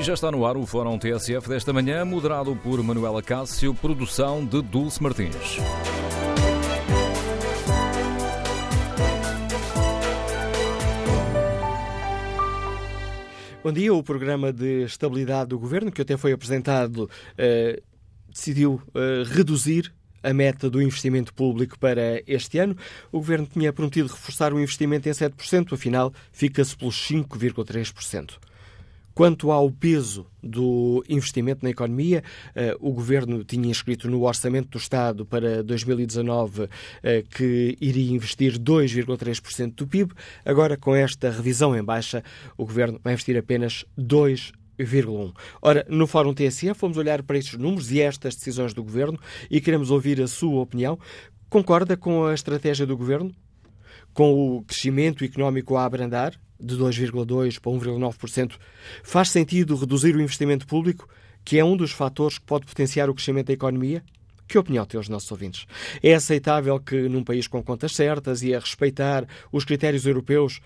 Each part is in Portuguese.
E já está no ar o Fórum TSF desta manhã, moderado por Manuela Cássio, produção de Dulce Martins. Bom dia. O programa de estabilidade do governo, que até foi apresentado, eh, decidiu eh, reduzir a meta do investimento público para este ano. O governo tinha prometido reforçar o investimento em 7%, afinal, fica-se pelos 5,3%. Quanto ao peso do investimento na economia, eh, o Governo tinha inscrito no Orçamento do Estado para 2019 eh, que iria investir 2,3% do PIB. Agora, com esta revisão em baixa, o Governo vai investir apenas 2,1%. Ora, no Fórum TSF fomos olhar para estes números e estas decisões do Governo e queremos ouvir a sua opinião. Concorda com a estratégia do Governo? Com o crescimento económico a abrandar? De 2,2% para 1,9%, faz sentido reduzir o investimento público, que é um dos fatores que pode potenciar o crescimento da economia? Que opinião têm os nossos ouvintes? É aceitável que, num país com contas certas e a respeitar os critérios europeus,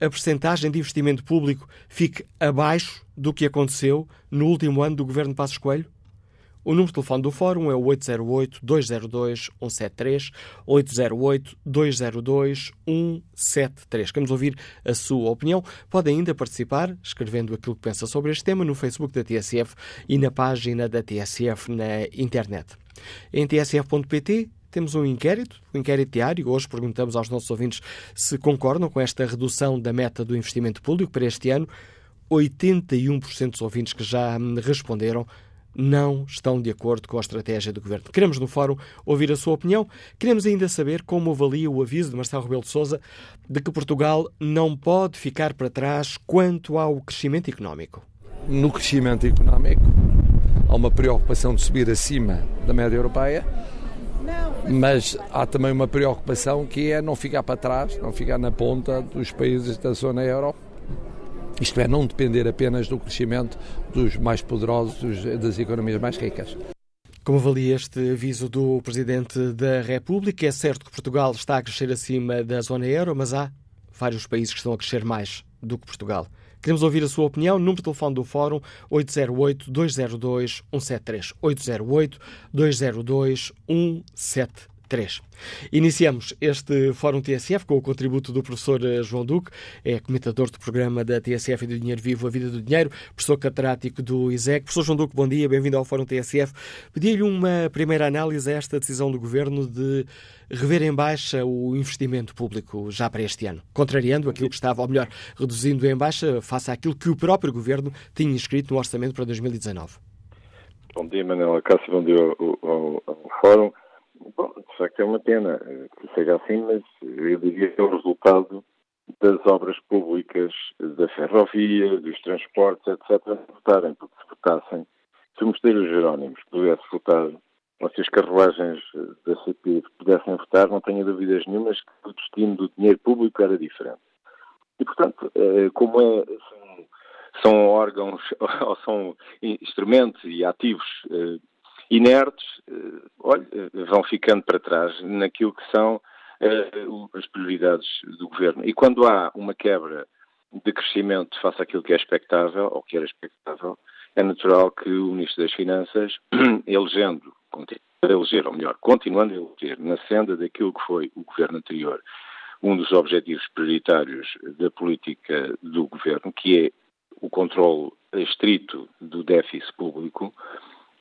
a percentagem de investimento público fique abaixo do que aconteceu no último ano do governo Passos Coelho? O número de telefone do Fórum é o 808-202-173, 808-202-173. Queremos ouvir a sua opinião. Pode ainda participar escrevendo aquilo que pensa sobre este tema no Facebook da TSF e na página da TSF na internet. Em tsf.pt temos um inquérito, um inquérito diário. Hoje perguntamos aos nossos ouvintes se concordam com esta redução da meta do investimento público para este ano. 81% dos ouvintes que já responderam não estão de acordo com a estratégia do Governo. Queremos, no Fórum, ouvir a sua opinião. Queremos ainda saber como avalia o aviso de Marcelo Rebelo de Sousa de que Portugal não pode ficar para trás quanto ao crescimento económico. No crescimento económico, há uma preocupação de subir acima da média europeia, mas há também uma preocupação que é não ficar para trás, não ficar na ponta dos países da zona euro isto é, não depender apenas do crescimento dos mais poderosos, das economias mais ricas. Como avalia este aviso do Presidente da República? É certo que Portugal está a crescer acima da zona euro, mas há vários países que estão a crescer mais do que Portugal. Queremos ouvir a sua opinião. Número de telefone do Fórum 808-202-173. 808-202-173. 3. Iniciamos este Fórum TSF com o contributo do professor eh, João Duque, é comentador do programa da TSF e do Dinheiro Vivo, A Vida do Dinheiro, professor catedrático do ISEC. Professor João Duque, bom dia, bem-vindo ao Fórum TSF. Pedi-lhe uma primeira análise a esta decisão do Governo de rever em baixa o investimento público já para este ano, contrariando aquilo que estava, ou melhor, reduzindo em baixa face àquilo que o próprio Governo tinha inscrito no orçamento para 2019. Bom dia, Manuela Cássio, bom dia ao, ao, ao Fórum. Bom, de facto é uma pena que seja assim, mas eu diria que é o resultado das obras públicas, da ferrovia, dos transportes, etc., votarem, porque se votassem, se o Mosteiro Jerónimos pudesse votar, ou se as carruagens da CP pudessem votar, não tenho dúvidas nenhumas que o destino do dinheiro público era diferente. E, portanto, eh, como é, são, são órgãos, ou são instrumentos e ativos eh, inertes, eh, olha, vão ficando para trás naquilo que são eh, as prioridades do governo. E quando há uma quebra de crescimento face àquilo que é expectável, ou que era expectável, é natural que o Ministro das Finanças, elegendo, eleger, ou melhor, continuando a eleger na senda daquilo que foi o governo anterior, um dos objetivos prioritários da política do governo, que é o controle estrito do déficit público,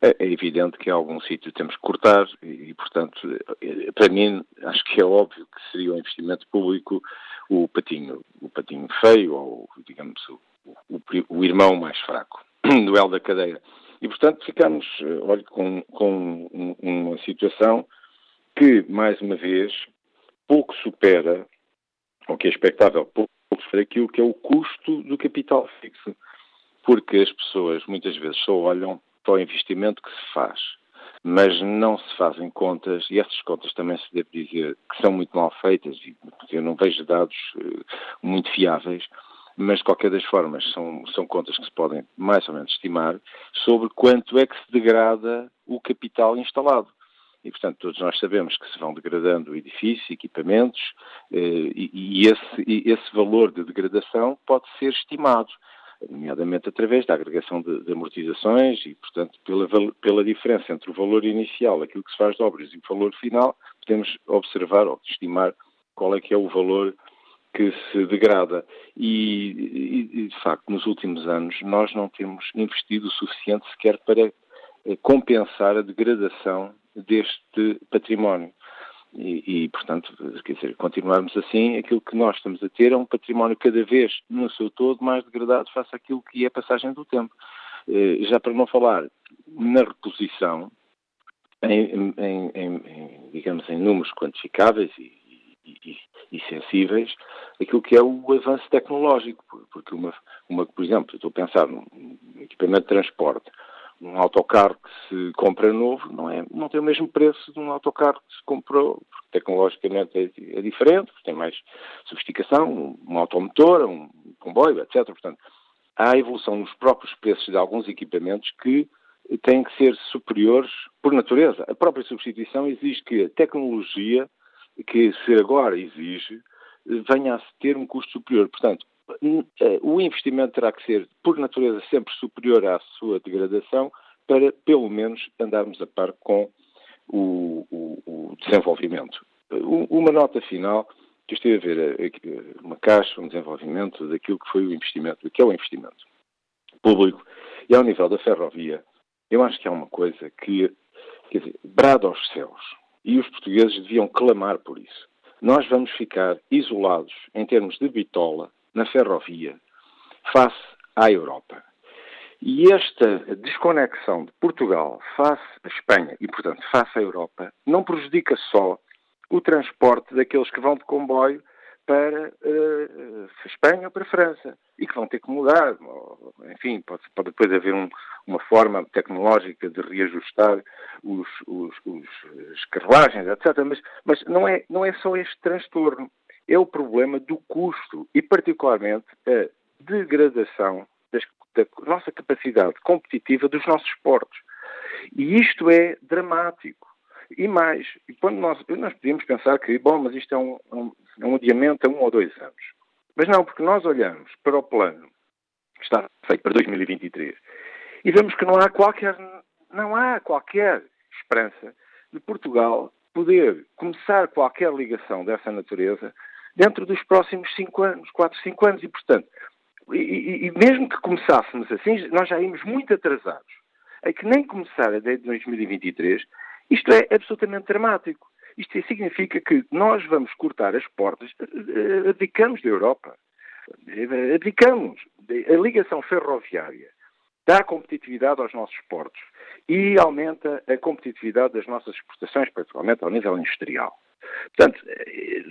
é, é evidente que em algum sítio temos que cortar e, portanto, é, para mim, acho que é óbvio que seria o investimento público o patinho, o patinho feio ou, digamos, o, o, o irmão mais fraco do L da cadeia. E, portanto, ficamos, eh, olha, com, com uma situação que, mais uma vez, pouco supera, ou que é expectável, pouco supera aquilo que é o custo do capital fixo. Porque as pessoas, muitas vezes, só olham para o investimento que se faz, mas não se fazem contas, e essas contas também se deve dizer que são muito mal feitas, e eu não vejo dados uh, muito fiáveis, mas de qualquer das formas são, são contas que se podem mais ou menos estimar sobre quanto é que se degrada o capital instalado. E, portanto, todos nós sabemos que se vão degradando edifícios, equipamentos, eh, e, e, esse, e esse valor de degradação pode ser estimado. Nomeadamente através da agregação de, de amortizações e, portanto, pela, pela diferença entre o valor inicial, aquilo que se faz de obras, e o valor final, podemos observar ou estimar qual é que é o valor que se degrada. E, e, de facto, nos últimos anos, nós não temos investido o suficiente sequer para eh, compensar a degradação deste património. E, e, portanto, quer dizer, continuarmos assim, aquilo que nós estamos a ter é um património cada vez, no seu todo, mais degradado face àquilo que é a passagem do tempo. Eh, já para não falar na reposição, em, em, em, digamos, em números quantificáveis e, e, e, sensíveis, aquilo que é o avanço tecnológico, porque uma, uma por exemplo, estou a pensar num equipamento de transporte, um autocarro que se compra novo não, é, não tem o mesmo preço de um autocarro que se comprou, porque tecnologicamente é, é diferente, tem mais sofisticação, um, um automotor, um comboio, etc. Portanto, há evolução nos próprios preços de alguns equipamentos que têm que ser superiores por natureza. A própria substituição exige que a tecnologia que se agora exige venha a ter um custo superior. Portanto, eh, o investimento terá que ser, por natureza, sempre superior à sua degradação para, pelo menos, andarmos a par com o, o, o desenvolvimento. Uma nota final, que eu estive a ver eh, uma caixa, um desenvolvimento daquilo que foi o investimento, que é o investimento público, e ao nível da ferrovia, eu acho que há uma coisa que, quer dizer, brada aos céus, e os portugueses deviam clamar por isso. Nós vamos ficar isolados em termos de bitola na ferrovia face à Europa. E esta desconexão de Portugal face à Espanha e, portanto, face à Europa, não prejudica só o transporte daqueles que vão de comboio para uh, Espanha ou para a França e que vão ter que mudar. Enfim, pode, pode depois haver um, uma forma tecnológica de reajustar os, os, os, as carruagens, etc. Mas, mas não, é, não é só este transtorno é o problema do custo e, particularmente, a degradação das, da nossa capacidade competitiva dos nossos portos. E isto é dramático. E mais, quando nós, nós podíamos pensar que, bom, mas isto é um, um, é um adiamento a um ou dois anos. Mas não, porque nós olhamos para o plano que está feito para 2023 e vemos que não há qualquer, não há qualquer esperança de Portugal poder começar qualquer ligação dessa natureza dentro dos próximos cinco anos, quatro, cinco anos, e portanto, e, e, mesmo que começássemos assim, nós já íamos muito atrasados. É que nem começar a 2023, isto é absolutamente dramático. Isto significa que nós vamos cortar as portas, eh, eh, abdicamos da Europa, abdicamos. A ligação ferroviária dá competitividade aos nossos portos e aumenta a competitividade das nossas exportações, principalmente ao nível industrial. Portanto,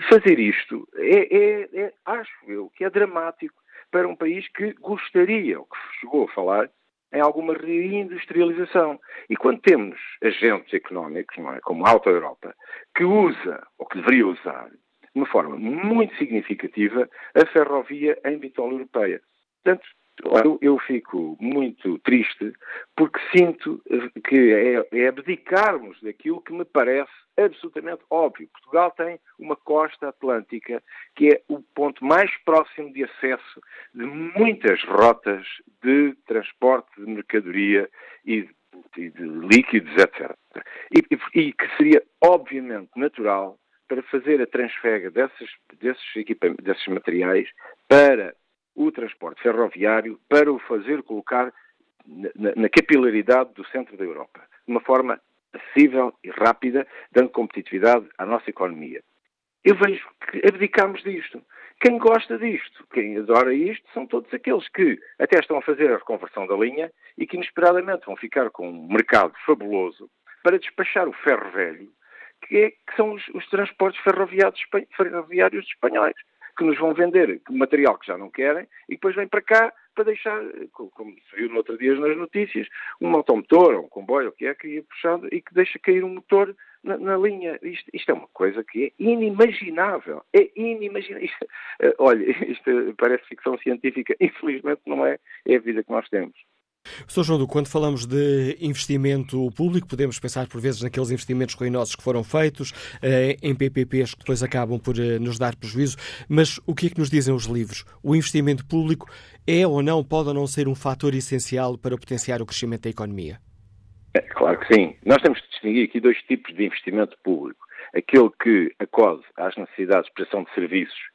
fazer isto é, é, é, acho eu, que é dramático para um país que gostaria, ou que chegou a falar, em alguma reindustrialização. E quando temos agentes económicos, não é, como a Alta Europa, que usa, ou que deveria usar, de uma forma muito significativa, a ferrovia em vitória europeia. Portanto, eu, eu, fico muito triste porque sinto que é, é abdicarmos daquilo que me parece absolutamente óbvio. Portugal tem uma costa atlântica que é o ponto mais próximo de acesso de muitas rotas de transporte de mercadoria e de, de líquidos, etc. E, e, e, que seria obviamente natural para fazer a transfega desses, desses, desses materiais para o transporte ferroviário para o fazer colocar na, na capilaridade do centro da Europa, de uma forma acessível e rápida, dando competitividade à nossa economia. Eu vejo que abdicamos disto. Quem gosta disto, quem adora isto, são todos aqueles que até estão a fazer a reconversão da linha e que inesperadamente vão ficar com um mercado fabuloso para despachar o ferro velho, que, é, que são os, os transportes ferroviários, ferroviários espanhóis que nos vão vender material que já não querem e depois vêm para cá para deixar, como se viu no outro dia nas notícias, um automotor ou um comboio, que é, que ia puxando e que deixa cair um motor na, na linha. Isto, isto, é uma coisa que é inimaginável. É inimaginável. Isto, eh, olha, isto parece ficção científica. Infelizmente não é. É a vida que nós temos. Sr. João quando falamos de investimento público, podemos pensar por vezes naqueles investimentos ruinosos que foram feitos, eh, em PPPs que depois acabam por eh, nos dar prejuízo, mas o que é que nos dizem os livros? O investimento público é ou não, pode ou não ser um fator essencial para potenciar o crescimento da economia? É, claro que sim. Nós temos de distinguir aqui dois tipos de investimento público. Aquele que acode às necessidades de prestação de serviços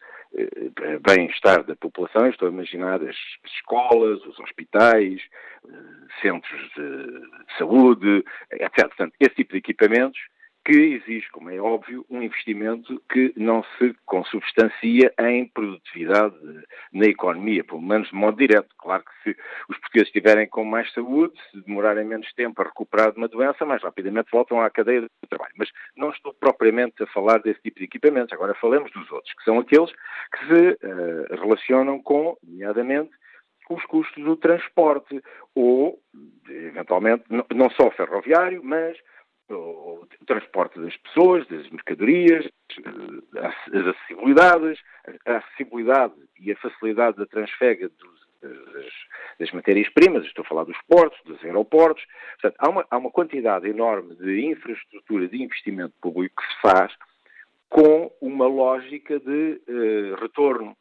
bem-estar da população, estou a imaginar as escolas, os hospitais, eh, centros de saúde, etc. Portanto, esse tipo de equipamentos que exige, como é óbvio, um investimento que não se consubstancia em produtividade na economia, pelo menos de modo direto. Claro que se os portugueses estiverem com mais saúde, se demorarem menos tempo a recuperar de uma doença, mais rapidamente voltam à cadeia do trabalho. Mas não estou propriamente a falar desse tipo de equipamentos. Agora falamos dos outros, que são aqueles que se uh, relacionam com, nomeadamente, os custos do transporte ou, eventualmente, não só ferroviário, mas o transporte das pessoas, das mercadorias, eh, as acessibilidades, a acessibilidade e a facilidade da transfega dos, das, das matérias-primas, estou a falar dos portos, dos aeroportos. Portanto, há uma, há uma quantidade enorme de infraestrutura de investimento público que se faz com uma lógica de uh, retorno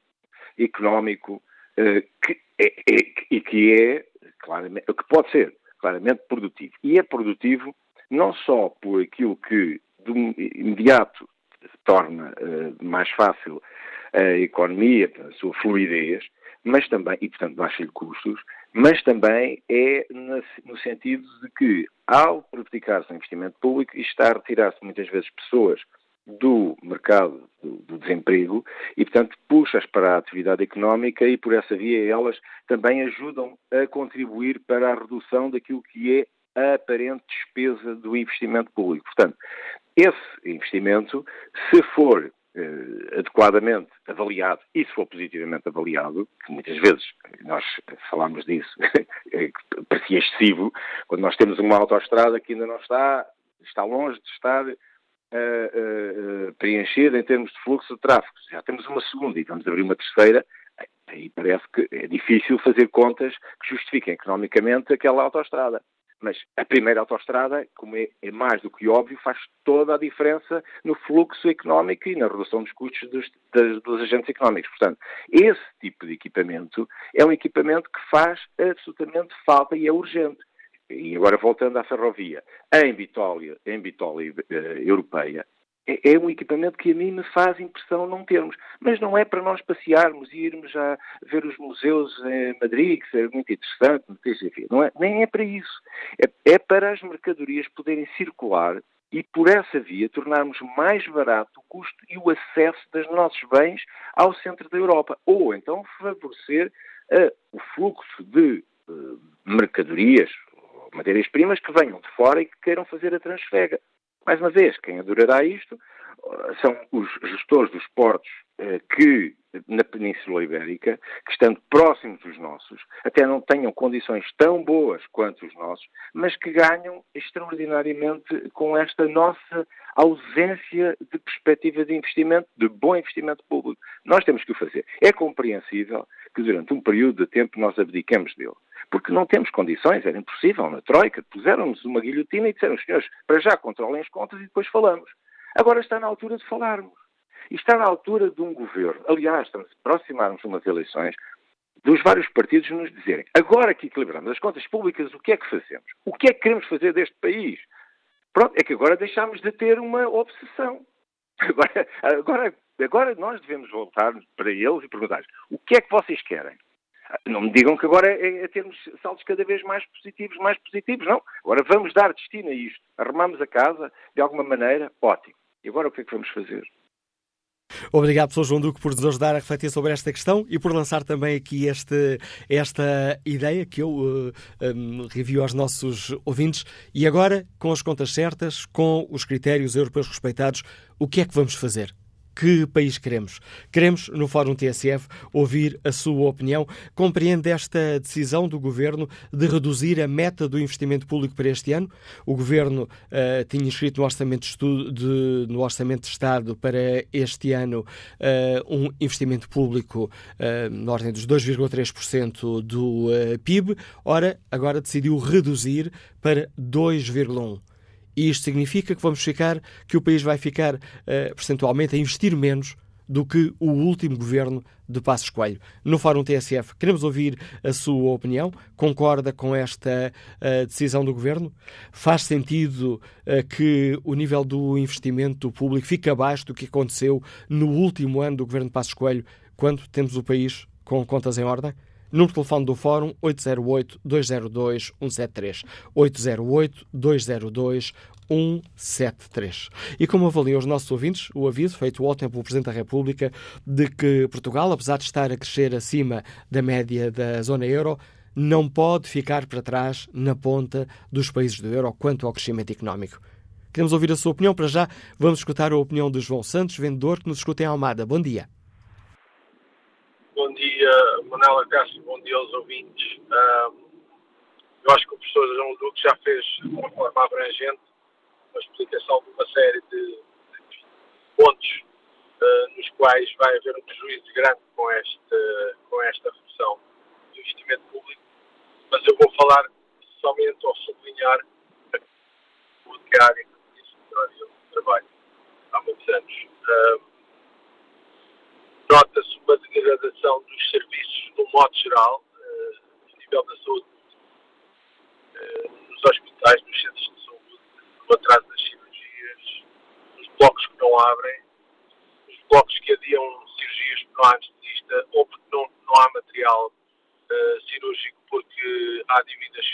económico uh, que é, é, que é, claramente, que pode ser claramente produtivo. E é produtivo não só por aquilo que de imediato torna uh, mais fácil a economia, a sua fluidez, mas também, e portanto baixa-lhe custos, mas também é no sentido de que, ao praticar-se um investimento público, está a retirar-se muitas vezes pessoas do mercado do, desemprego e, portanto, puxa-as para a atividade económica e, por essa via, elas também ajudam a contribuir para a redução daquilo que é a aparente despesa do investimento público. Portanto, esse investimento, se for eh, adequadamente avaliado e se for positivamente avaliado, que muitas vezes nós falamos disso, é parecia excessivo, quando nós temos uma autoestrada que ainda não está, está longe de estar uh, uh, preenchida em termos de fluxo de tráfego. Já temos uma segunda e vamos abrir uma terceira, aí parece que é difícil fazer contas que justifiquem economicamente aquela autoestrada. Mas a primeira autoestrada, como é, é, mais do que óbvio, faz toda a diferença no fluxo económico e na redução dos custos dos, das, dos agentes económicos. Portanto, esse tipo de equipamento é um equipamento que faz absolutamente falta e é urgente. E agora voltando à ferrovia, em Bitólia, em Bitólia uh, europeia, é, é um equipamento que a mim me faz impressão não termos. Mas não é para nós passearmos e irmos a ver os museus em Madrid, que seria muito interessante, não é, nem é para isso. É, é para as mercadorias poderem circular e por essa via tornarmos mais barato o custo e o acesso dos nossos bens ao centro da Europa. Ou então favorecer uh, o fluxo de uh, mercadorias, matérias-primas que venham de fora e que queiram fazer a transfega. Mais uma vez, quem adorará isto são os gestores dos portos eh, que, na Península Ibérica, que estando próximos dos nossos, até não tenham condições tão boas quanto os nossos, mas que ganham extraordinariamente com esta nossa ausência de perspectiva de investimento, de bom investimento público. Nós temos que o fazer. É compreensível que durante um período de tempo nós abdicamos dele porque não temos condições, era impossível. Na Troika puseram-nos uma guilhotina e disseram, senhores, para já controlem as contas e depois falamos. Agora está na altura de falarmos. E está na altura de um governo, aliás, estamos a aproximar-nos de umas eleições, dos vários partidos nos dizerem, agora que equilibramos as contas públicas, o que é que fazemos? O que é que queremos fazer deste país? Pronto, é que agora deixámos de ter uma obsessão. Agora, agora, agora nós devemos voltar para eles e perguntar o que é que vocês querem? Não me digam que agora é, é termos saltos cada vez mais positivos, mais positivos, não. Agora vamos dar destino a isto. Arrumamos a casa, de alguma maneira, ótimo. E agora o que é que vamos fazer? Obrigado, Sr. João Duque, por nos ajudar a refletir sobre esta questão e por lançar também aqui este, esta ideia que eu uh, um, review aos nossos ouvintes. E agora, com as contas certas, com os critérios europeus respeitados, o que é que vamos fazer? Que país queremos? Queremos, no Fórum TSF, ouvir a sua opinião. Compreende esta decisão do Governo de reduzir a meta do investimento público para este ano? O Governo uh, tinha inscrito no Orçamento de, Estudo, de, no Orçamento de Estado para este ano uh, um investimento público uh, na ordem dos 2,3% do PIB. Ora, agora decidiu reduzir para 2,1%. E isto significa que vamos ficar, que o país vai ficar uh, percentualmente a investir menos do que o último governo de Passos Coelho. No Fórum TSF, queremos ouvir a sua opinião. Concorda com esta uh, decisão do governo? Faz sentido uh, que o nível do investimento público fique abaixo do que aconteceu no último ano do governo de Passos Coelho, quando temos o país com contas em ordem? Número de telefone do Fórum 808-202-173. 808-202-173. E como avaliam os nossos ouvintes, o aviso feito ontem pelo Presidente da República de que Portugal, apesar de estar a crescer acima da média da zona euro, não pode ficar para trás na ponta dos países do euro quanto ao crescimento económico. Queremos ouvir a sua opinião. Para já, vamos escutar a opinião de João Santos, vendedor que nos escuta em Almada. Bom dia. Bom dia, Manela Castro, bom dia aos ouvintes. eu acho que o professor João Duque já fez, de uma forma abrangente, uma explicação de uma série de, de pontos uh, nos quais vai haver um prejuízo grande com, este, com esta redução do investimento público, mas eu vou falar somente ou sublinhar o diário que disse no trabalho há muitos anos. Uh, nota-se uma degradação dos serviços no modo geral, uh, a nível da saúde, uh, nos hospitais, nos centros de saúde, no atraso das cirurgias, nos blocos que não abrem, nos blocos que adiam cirurgias porque não há anestesista ou porque não, não há material uh, cirúrgico porque há dívidas,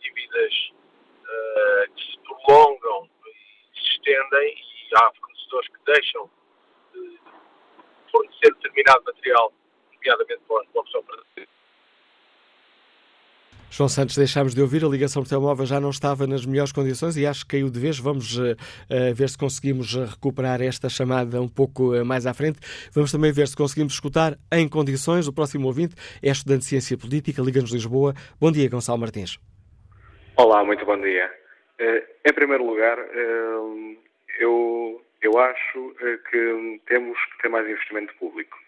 dívidas que se prolongam e se estendem e há fornecedores que deixam fornecer determinado material, nomeadamente para os blocos operativos. João Santos, deixámos de ouvir, a ligação por telemóvel já não estava nas melhores condições e acho que caiu de vez. Vamos uh, ver se conseguimos recuperar esta chamada um pouco uh, mais à frente. Vamos também ver se conseguimos escutar em condições. O próximo ouvinte é estudante de Ciência Política, Liga-nos Lisboa. Bom dia, Gonçalo Martins. Olá, muito bom dia. Uh, em primeiro lugar, eu eu acho eh, que temos que ter mais investimento público.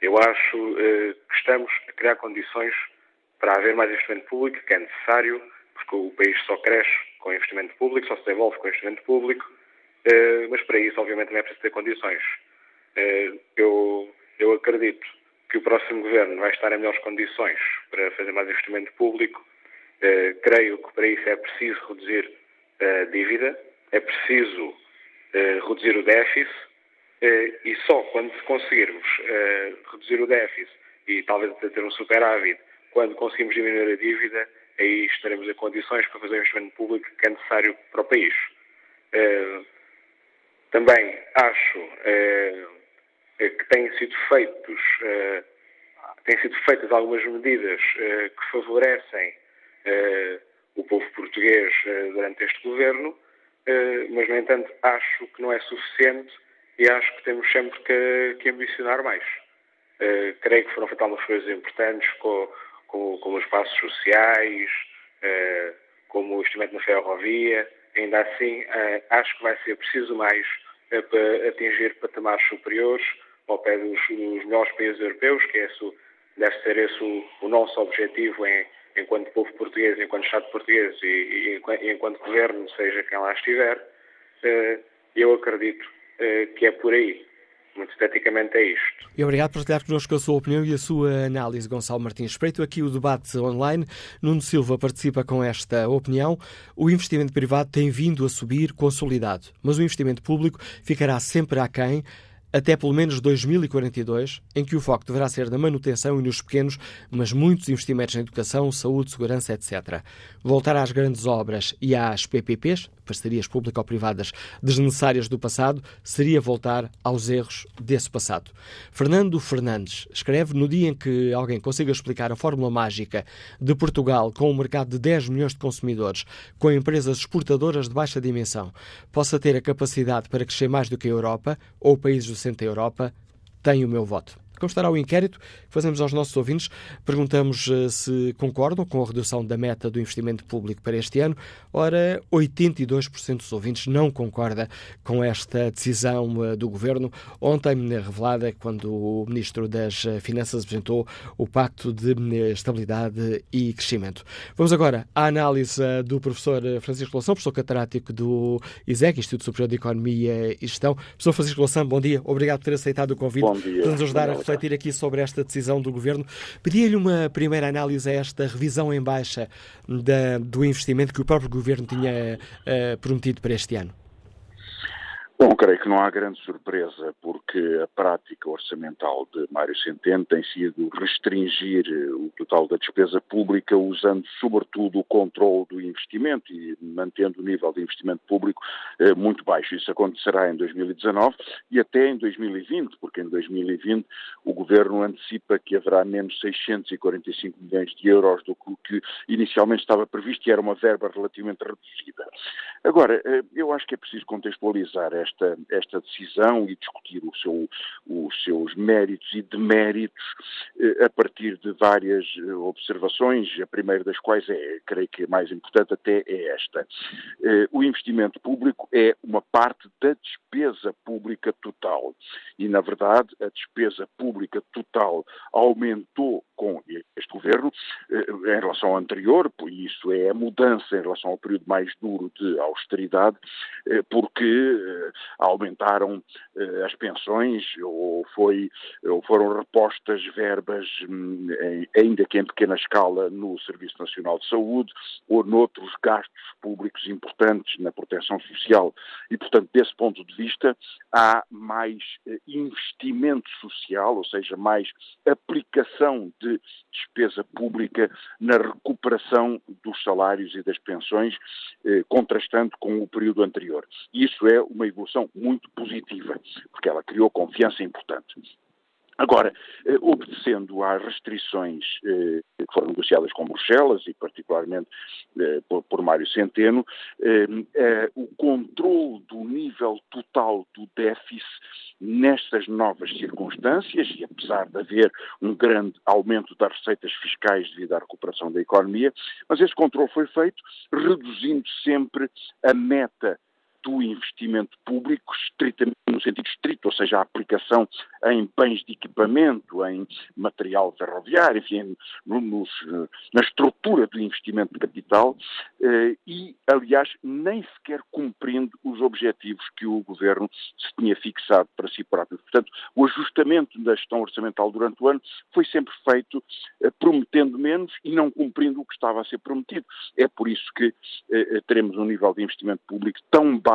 Eu acho eh, que estamos a criar condições para haver mais investimento público, que é necessário, porque o país só cresce com investimento público, só se desenvolve com investimento público, eh, mas para isso, obviamente, também é preciso ter condições. Eu, eu acredito que o próximo governo vai estar em melhores condições para fazer mais investimento público. Creio que para isso é preciso reduzir a dívida, é preciso reduzir o déficit eh, e só quando conseguirmos eh, reduzir o déficit e talvez até ter um superávit, quando conseguimos diminuir a dívida, aí estaremos em condições para fazer o investimento público que é necessário para o país. Também acho que têm sido feitos têm sido feitas algumas medidas que favorecem o povo português durante este governo, eh, mas, no entanto, acho que não é suficiente e acho que temos sempre que, que ambicionar mais. Uh, creio que foram feitas algumas coisas importantes, com, com, como os passos sociais, uh, como o investimento na ferrovia. Ainda assim, acho que vai ser preciso mais para atingir patamares superiores ao pé dos, dos melhores países europeus, que é esse, deve ser esse o, o nosso objetivo em, enquanto povo português, enquanto Estado português e, e, enquanto governo, seja quem lá estiver, eh, eu acredito eh, que é por aí. Muito esteticamente é isto. E obrigado por partilhar connosco a sua opinião e a sua análise, Gonçalo Martins. Espreito aqui o debate online. Nuno Silva participa com esta opinião. O investimento privado tem vindo a subir consolidado, mas o investimento público ficará sempre aquém até pelo menos 2042, em que o foco deverá ser na manutenção e nos pequenos, mas muitos investimentos na educação, saúde, segurança, etc. Voltar às grandes obras e às PPPs, parcerias público-privadas desnecessárias do passado, seria voltar aos erros desse passado. Fernando Fernandes escreve no dia em que alguém consiga explicar a fórmula mágica de Portugal com um mercado de 10 milhões de consumidores, com empresas exportadoras de baixa dimensão, possa ter a capacidade para crescer mais do que a Europa ou países do 60 da Europa têm o meu voto. Como estará o inquérito que fazemos aos nossos ouvintes, perguntamos eh, se concordam com a redução da meta do investimento público para este ano. Ora, 82% dos ouvintes não concorda com esta decisão eh, do Governo, ontem revelada quando o Ministro das eh, Finanças apresentou o Pacto de Estabilidade e Crescimento. Vamos agora à análise do professor Francisco Loução, professor catedrático do ISEC, Instituto Superior de Economia e Gestão. Professor Francisco Loução, bom dia. Obrigado por ter aceitado o convite para nos ajudar a refletir aqui sobre esta decisão do Governo. Pedia-lhe uma primeira análise a esta revisão em baixa da, do investimento que o próprio Governo tinha uh, prometido para este ano. Bom, creio que não há grande surpresa, porque a prática orçamental de Mário Centeno tem sido restringir o total da despesa pública, usando sobretudo o controle do investimento e mantendo o nível de investimento público eh, muito baixo. Isso acontecerá em 2019 e até em 2020, porque em 2020 o Governo antecipa que haverá menos 645 milhões de euros do que inicialmente estava previsto e era uma verba relativamente reduzida. Agora, eh, eu acho que é preciso contextualizar esta esta, esta decisão e discutir o seu, os seus méritos e deméritos eh, a partir de várias eh, observações, a primeira das quais é, creio que a mais importante até é esta. Eh, o investimento público é uma parte da despesa pública total e, na verdade, a despesa pública total aumentou com este governo em relação ao anterior, por isso é a mudança em relação ao período mais duro de austeridade, porque aumentaram eh, as pensões ou, foi, ou foram repostas verbas, hum, ainda que em pequena escala, no Serviço Nacional de Saúde ou noutros gastos públicos importantes na proteção social. E, portanto, desse ponto de vista, há mais eh, investimento social, ou seja, mais aplicação de despesa pública na recuperação dos salários e das pensões, eh, contrastando com o período anterior. Isso é uma evolução muito positiva, porque ela criou confiança importante. Agora, eh, obedecendo às restrições eh, que foram negociadas com Bruxelas e particularmente eh, por, por, Mário Centeno, o controle do nível total do déficit nestas novas circunstâncias, e apesar de haver um grande aumento das receitas fiscais devido à recuperação da economia, mas esse controle foi feito reduzindo sempre a meta do investimento público, estritamente no sentido estrito, ou seja, a aplicação em bens de equipamento, em material ferroviário, enfim, nos, na estrutura do investimento de capital eh, e, aliás, nem sequer cumprindo os objetivos que o Governo se tinha fixado para si próprio. Portanto, o ajustamento da gestão orçamental durante o ano foi sempre feito eh, prometendo menos e não cumprindo o que estava a ser prometido. É por isso que eh, teremos um nível de investimento público tão baixo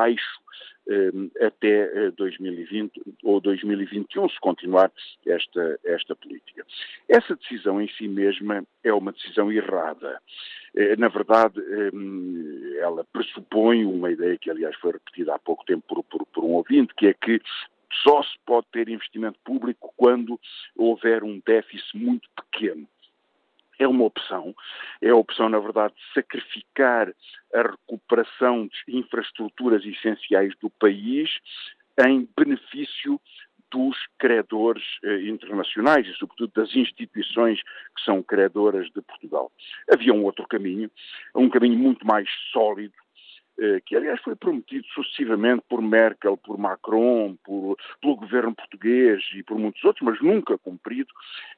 eh, até 2020 eh, ou 2021, se continuar esta, esta política. Essa decisão em si mesma é uma decisão errada. Eh, na verdade, ela pressupõe uma ideia que, aliás, foi repetida há pouco tempo por, por, por um ouvinte, que é que só se pode ter investimento público quando houver um déficit muito pequeno é uma opção. É a opção, na verdade, de sacrificar a recuperação de infraestruturas essenciais do país em benefício dos credores eh, internacionais e, sobretudo, das instituições que são credoras de Portugal. Havia um outro caminho, um caminho muito mais sólido, eh, que aliás foi prometido sucessivamente por Merkel, por Macron, por, pelo governo português e por muitos outros, mas nunca cumprido,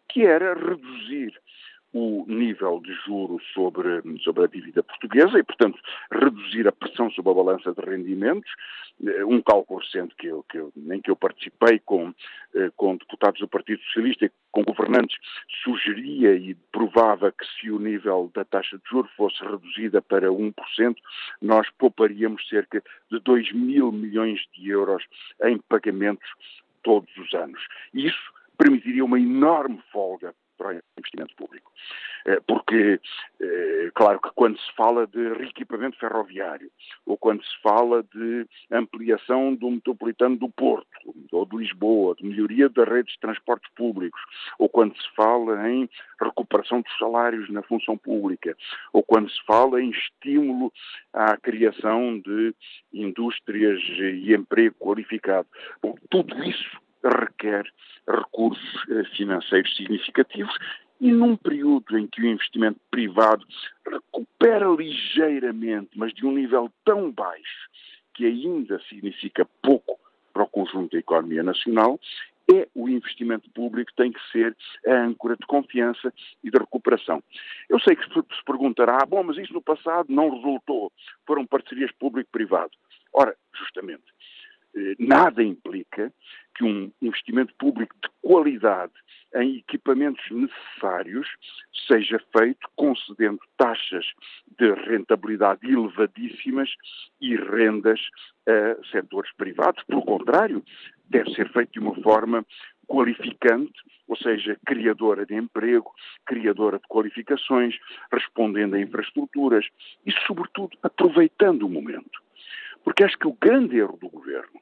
que era reduzir o nível de juros sobre, sobre a dívida portuguesa e, portanto, reduzir a pressão sobre a balança de rendimentos. Eh, um cálculo recente que eu, que eu, em que eu participei com, eh, com deputados do Partido Socialista e com governantes sugeria e provava que se o nível da taxa de juros fosse reduzida para 1%, nós pouparíamos cerca de 2 mil milhões de euros em pagamentos todos os anos. Isso permitiria uma enorme folga para o investimento público. Eh, porque, eh, claro que quando se fala de reequipamento ferroviário, ou quando se fala de ampliação do metropolitano do Porto, ou de Lisboa, de melhoria das redes de transportes públicos, ou quando se fala em recuperação dos salários na função pública, ou quando se fala em estímulo à criação de indústrias e emprego qualificado. Bom, tudo isso requer recursos financeiros significativos e num período em que o investimento privado recupera ligeiramente, mas de um nível tão baixo que ainda significa pouco para o conjunto da economia nacional, é o investimento público que tem que ser a âncora de confiança e de recuperação. Eu sei que se perguntará, ah, bom, mas isso no passado não resultou, foram parcerias público-privado. Ora, justamente, eh, nada implica que um investimento público de qualidade em equipamentos necessários seja feito concedendo taxas de rentabilidade elevadíssimas e rendas a setores privados. Pelo contrário, deve ser feito de uma forma qualificante, ou seja, criadora de emprego, criadora de qualificações, respondendo a infraestruturas e, sobretudo, aproveitando o momento. Porque acho que o grande erro do governo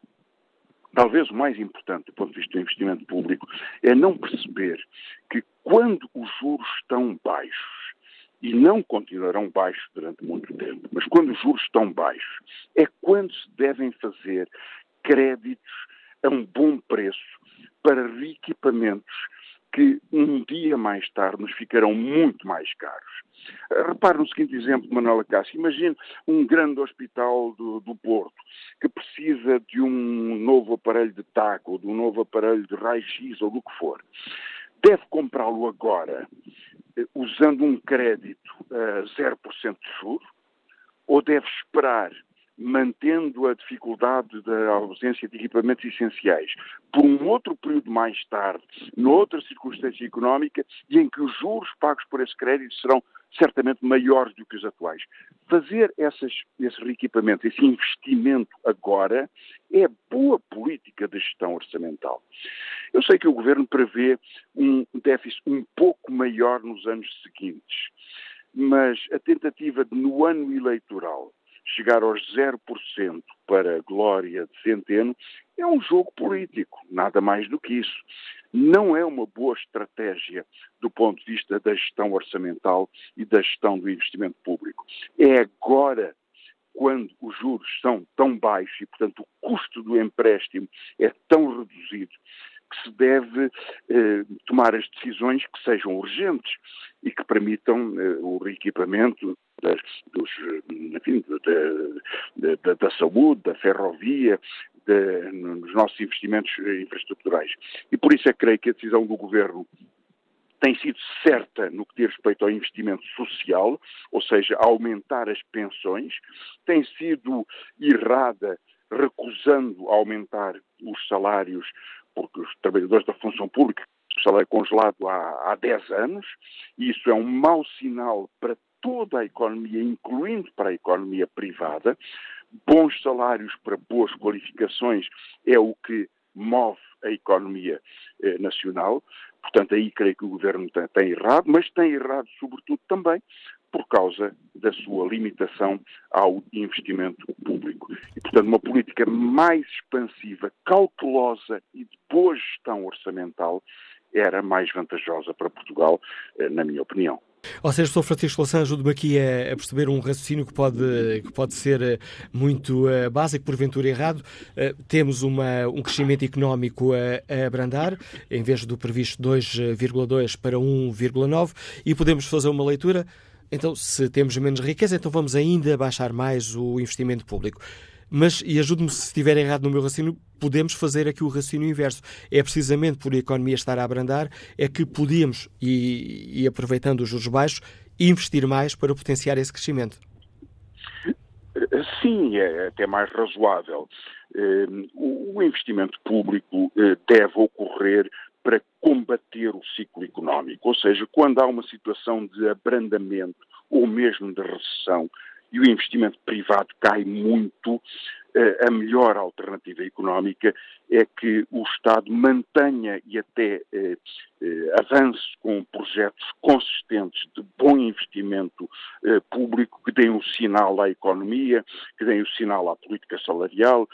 talvez o mais importante do ponto de vista do investimento público, é não perceber que quando os juros estão baixos, e não continuarão baixos durante muito tempo, mas quando os juros estão baixos, é quando se devem fazer créditos a um bom preço para equipamentos que um dia mais tarde nos ficarão muito mais caros. Repare no seguinte exemplo, Manuela Cássio. Imagine um grande hospital do, do, Porto que precisa de um novo aparelho de TAC ou de um novo aparelho de raio-x ou do que for. Deve comprá-lo agora eh, usando um crédito a 0% de juros ou deve esperar mantendo a dificuldade da ausência de equipamentos essenciais por um outro período mais tarde, noutra circunstância económica, e em que os juros pagos por esse crédito serão certamente maiores do que os atuais. Fazer essas, esse reequipamento, esse investimento agora, é boa política de gestão orçamental. Eu sei que o Governo prevê um déficit um pouco maior nos anos seguintes, mas a tentativa de, no ano eleitoral, chegar aos 0% para a glória de Centeno é um jogo político, nada mais do que isso. Não é uma boa estratégia do ponto de vista da gestão orçamental e da gestão do investimento público. É agora quando os juros são tão baixos e, portanto, o custo do empréstimo é tão reduzido que se deve eh, tomar as decisões que sejam urgentes e que permitam eh, o reequipamento das, dos, enfim, da, da, da, saúde, da ferrovia, de, nos nossos investimentos infraestruturais. E por isso é que creio que a decisão do Governo tem sido certa no que diz respeito ao investimento social, ou seja, aumentar as pensões, tem sido errada recusando aumentar os salários, porque os trabalhadores da função pública o salário congelado há, há 10 anos, e isso é um mau sinal para toda a economia, incluindo para a economia privada. Bons salários para boas qualificações é o que move a economia eh, nacional. Portanto, aí creio que o governo tem, tem, errado, mas tem errado, sobretudo, também por causa da sua limitação ao investimento público. E, portanto, uma política mais expansiva, cautelosa e de boa gestão orçamental era mais vantajosa para Portugal, eh, na minha opinião. Ou seja, Sr. Francisco Lassan, ajude-me aqui a, perceber um raciocínio que pode, que pode ser eh, muito uh, básico, porventura errado. Temos uma, um crescimento económico a, a abrandar, em vez do previsto 2,2 para 1,9, e podemos fazer uma leitura. Então, se temos menos riqueza, então vamos ainda baixar mais o investimento público. Mas, e ajude-me se estiver errado no meu raciocínio, podemos fazer aqui o raciocínio inverso. É precisamente por a economia estar a abrandar é que podíamos, e, e aproveitando os juros baixos, investir mais para potenciar esse crescimento. Sim, é até mais razoável. Ehm, o investimento público eh, deve ocorrer para combater o ciclo económico, ou seja, quando há uma situação de abrandamento ou mesmo de recessão, e o investimento privado cai muito, eh, a melhor alternativa económica é que o Estado mantenha e até eh, eh, avance com projetos consistentes de bom investimento público que deem um sinal à economia, que deem um sinal à política salarial,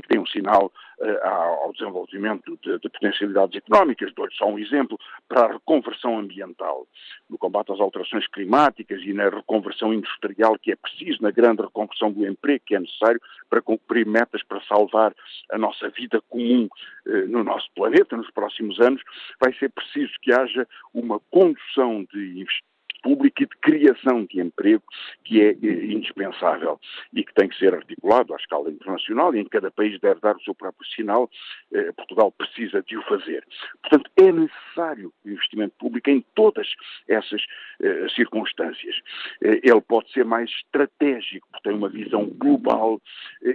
que tem um sinal uh, ao desenvolvimento de, de potencialidades económicas. Dou-lhe só um exemplo para a reconversão ambiental, no combate às alterações climáticas e na reconversão industrial que é preciso, na grande reconversão do emprego que é necessário para cumprir metas para salvar a nossa vida comum uh, no nosso planeta nos próximos anos, vai ser preciso que haja uma condução de investimento público e de criação de emprego que é eh, indispensável e que tem que ser articulado à escala internacional e em cada país deve dar o seu próprio sinal. Eh, Portugal precisa de o fazer. Portanto, é necessário investimento público em todas essas eh, circunstâncias. Ele pode ser mais estratégico, porque tem uma visão global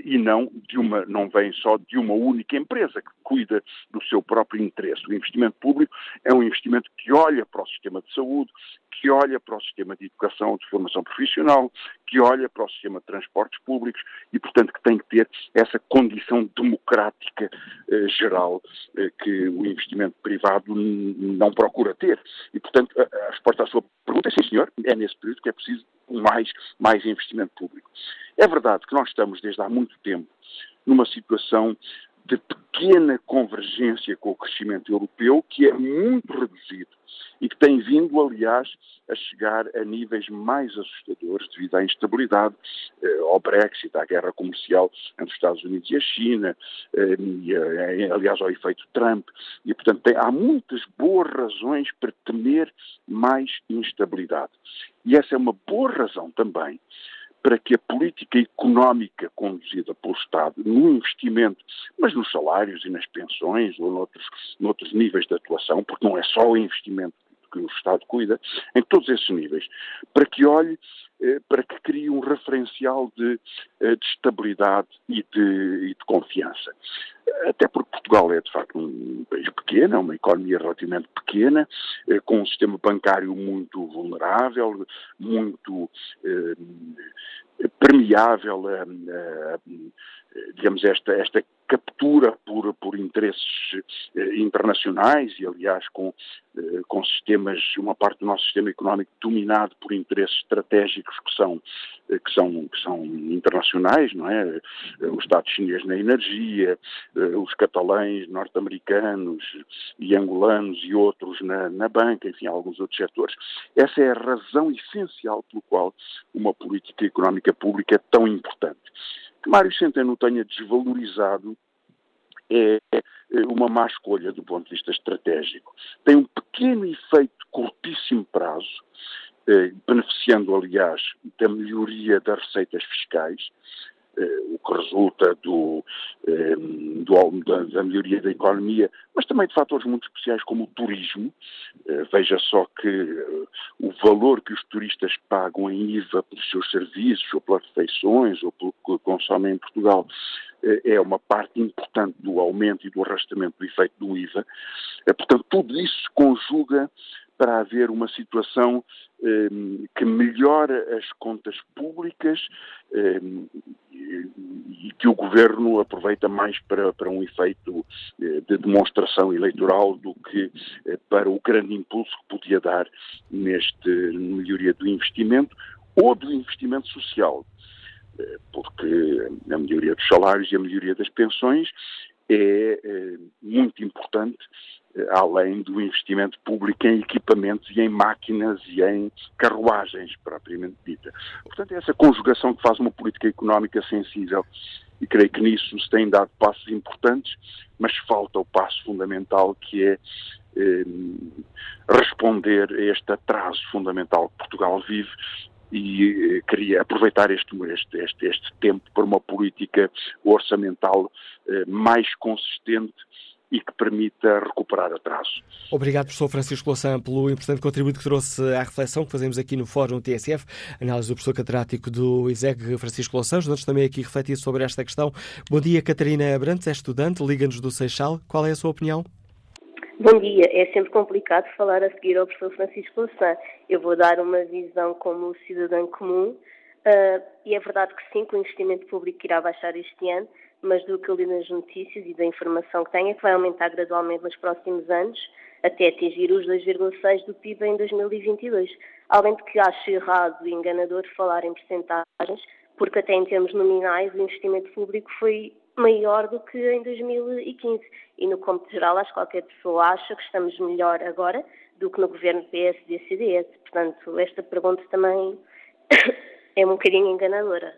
e não de uma, não vem só de uma única empresa que cuida do seu próprio interesse. O investimento público é um investimento que olha para o sistema de saúde, que olha para o sistema de educação, de formação profissional, que olha para o sistema de transportes públicos e, portanto, que tem que ter essa condição democrática eh, geral eh, que o investimento privado não procura ter. E, portanto, a, a resposta à sua pergunta é sim, senhor, é nesse período que é preciso mais, mais investimento público. É verdade que nós estamos, desde há muito tempo, numa situação de pequena convergência com o crescimento europeu, que é muito reduzido e que tem vindo, aliás, a chegar a níveis mais assustadores devido à instabilidade, eh, ao Brexit, à guerra comercial entre os Estados Unidos e a China, eh, e, eh, aliás, ao efeito Trump. E, portanto, tem, há muitas boas razões para temer mais instabilidade. E essa é uma boa razão também para que a política económica conduzida pelo Estado no investimento, mas nos salários e nas pensões ou noutros, noutros níveis de atuação, porque não é só o investimento que o Estado cuida, em todos esses níveis, para que olhe, para que crie um referencial de, eh, de estabilidade e de, e de, confiança. Até porque Portugal é, de facto, um país pequeno, é uma economia relativamente pequena, eh, com um sistema bancário muito vulnerável, muito permeável a, a, digamos, esta, esta captura por, por interesses eh, internacionais e, aliás, com, eh, com sistemas, uma parte do nosso sistema económico dominado por interesses estratégicos que são, eh, que são, que são internacionais, não é? O Estado chinês na energia, os catalães norte-americanos e angolanos e outros na, na banca, enfim, alguns outros setores. Essa é a razão essencial pelo qual uma política económica pública é tão importante. Que Mário Centeno tenha desvalorizado é uma má escolha do ponto de vista estratégico. Tem um pequeno efeito curtíssimo prazo, eh, beneficiando, aliás, da melhoria das receitas fiscais, eh, o que resulta do, eh, do, da, da, melhoria da economia, mas também de fatores muito especiais como o turismo. Eh, veja só que o valor que os turistas pagam em IVA pelos seus serviços, ou pelas refeições, ou pelo que consomem em Portugal, é uma parte importante do aumento e do arrastamento do efeito do IVA. Portanto, tudo isso se conjuga para haver uma situação que melhora as contas públicas e que o governo aproveita mais para, para um efeito eh, de demonstração eleitoral do que eh, para o grande impulso que podia dar neste melhoria do investimento ou do investimento social. Eh, porque a melhoria dos salários e a melhoria das pensões é, é muito importante além do investimento público em equipamentos e em máquinas e em carruagens, propriamente dita. Portanto, é essa conjugação que faz uma política económica sensível e creio que nisso se têm dado passos importantes, mas falta o passo fundamental que é eh, responder a este atraso fundamental que Portugal vive e eh, queria aproveitar este, este, este, este tempo para uma política orçamental eh, mais consistente e que permita recuperar atraso. Obrigado, professor Francisco Louçã, pelo importante contributo que trouxe à reflexão que fazemos aqui no Fórum TSF. Análise do professor catedrático do ISEG, Francisco Louçã. Ajudamos também aqui a refletir sobre esta questão. Bom dia, Catarina Abrantes, é estudante, liga-nos do Seixal. Qual é a sua opinião? Bom dia. É sempre complicado falar a seguir ao professor Francisco Louçã. Eu vou dar uma visão como cidadão comum uh, e é verdade que sim, que o investimento público irá baixar este ano, mas do que eu li nas notícias e da informação que tenho é que vai aumentar gradualmente nos próximos anos, até atingir os 2,6% do PIB em 2022. Além de que acho errado e enganador falar em percentagens, porque até em termos nominais o investimento público foi maior do que em 2015. E no cômputo geral, acho que qualquer pessoa acha que estamos melhor agora do que no governo PSD e CDS. Portanto, esta pergunta também é um bocadinho enganadora.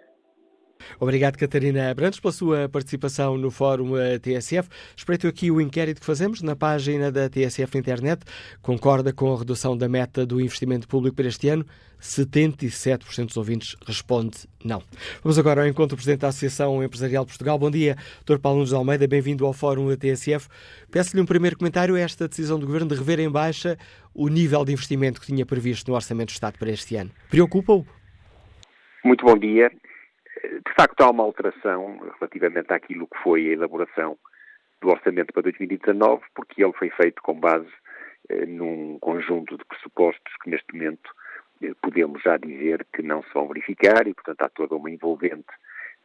Obrigado, Catarina Abrantes, pela sua participação no Fórum eh, TSF. Espreito aqui o inquérito que fazemos na página da TSF Internet. Concorda com a redução da meta do investimento público para este ano? 77% dos ouvintes responde não. Vamos agora ao encontro do Presidente da Associação Empresarial de Portugal. Bom dia, Dr. Paulo Nunes Almeida, bem-vindo ao Fórum da TSF. Peço-lhe um primeiro comentário a esta decisão do Governo de rever em baixa o nível de investimento que tinha previsto no Orçamento do Estado para este ano. Preocupa-o? Muito bom dia. De facto, há uma alteração relativamente àquilo que foi a elaboração do orçamento para 2019, porque ele foi feito com base eh, num conjunto de pressupostos que neste momento eh, podemos já dizer que não se vão verificar e, portanto, há toda uma envolvente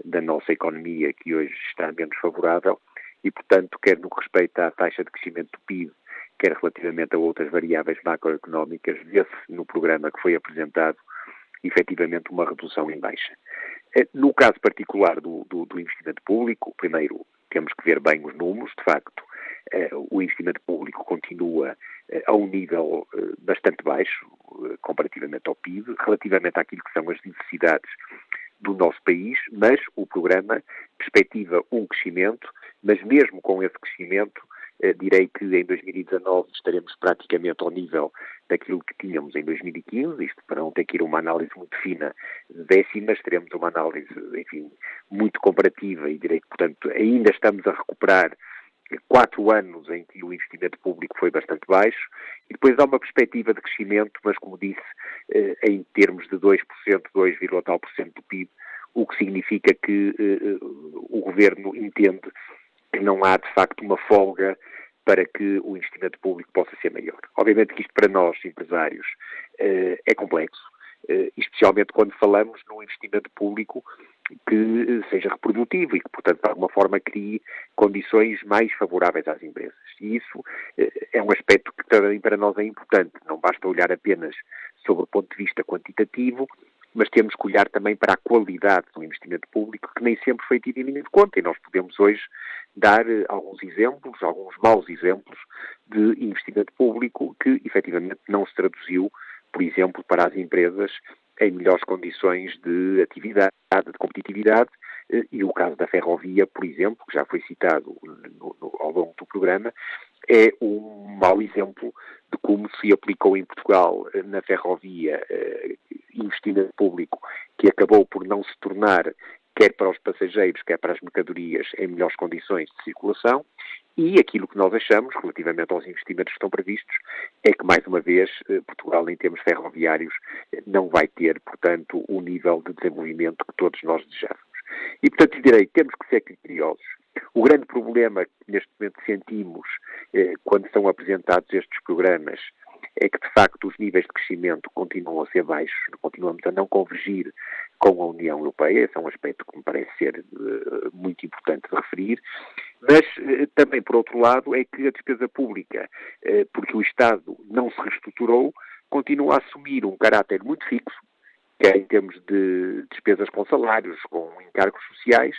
da nossa economia que hoje está menos favorável e, portanto, quer no que respeita à taxa de crescimento do PIB, quer relativamente a outras variáveis macroeconómicas, vê-se no programa que foi apresentado efetivamente uma redução em baixa. Eh, no caso particular do, do, do, investimento público, primeiro temos que ver bem os números, de facto, eh, o investimento público continua eh, a um nível bastante baixo, comparativamente ao PIB, relativamente àquilo que são as necessidades do nosso país, mas o programa perspectiva um crescimento, mas mesmo com esse crescimento, direi que em 2019 estaremos praticamente ao nível daquilo que tínhamos em 2015, isto para não ter que ir uma análise muito fina de décimas, teremos uma análise, enfim, muito comparativa e direi que, portanto, ainda estamos a recuperar quatro anos em que o investimento público foi bastante baixo. E depois há uma perspectiva de crescimento, mas como disse, eh, em termos de 2%, 2, tal por cento do PIB, o que significa que eh, o governo entende não há, de facto, uma folga para que o investimento público possa ser maior. Obviamente que isto para nós, empresários, eh, é complexo, eh, especialmente quando falamos num investimento público que seja reprodutivo e que, portanto, de alguma forma crie condições mais favoráveis às empresas. E isso eh, é um aspecto que também para nós é importante. Não basta olhar apenas sobre o ponto de vista quantitativo, mas temos que olhar também para a qualidade do investimento público, que nem sempre foi tido em linha de conta. E nós podemos hoje dar eh, alguns exemplos, alguns maus exemplos de investimento público que efetivamente não se traduziu, por exemplo, para as empresas em melhores condições de atividade, de competitividade, e o caso da ferrovia, por exemplo, que já foi citado no, no, ao longo do programa, é um mau exemplo de como se aplicou em Portugal eh, na ferrovia eh, investimento público que acabou por não se tornar, quer para os passageiros, quer para as mercadorias, em melhores condições de circulação. E aquilo que nós achamos, relativamente aos investimentos que estão previstos, é que, mais uma vez, eh, Portugal, em termos ferroviários, não vai ter, portanto, o nível de desenvolvimento que todos nós desejamos. E, portanto, direi, temos que ser criteriosos. O grande problema que neste momento sentimos eh, quando são apresentados estes programas é que, de facto, os níveis de crescimento continuam a ser baixos, continuamos a não convergir com a União Europeia, esse é um aspecto que me parece ser uh, muito importante de referir, mas uh, também, por outro lado, é que a despesa pública, uh, porque o Estado não se reestruturou, continua a assumir um caráter muito fixo, quer em termos de despesas com salários, com encargos sociais,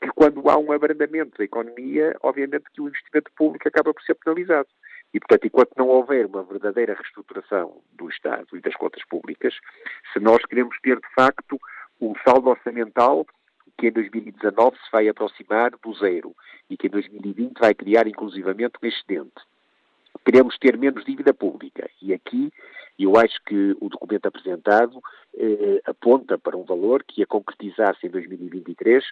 que quando há um abrandamento da economia, obviamente que o investimento público acaba por ser penalizado. E, portanto, enquanto não houver uma verdadeira reestruturação do Estado e das contas públicas, se nós queremos ter, de facto, um saldo orçamental que em 2019 se vai aproximar do zero e que em 2020 vai criar, inclusivamente, um excedente. Queremos ter menos dívida pública. E aqui eu acho que o documento apresentado eh, aponta para um valor que, a concretizar-se em 2023,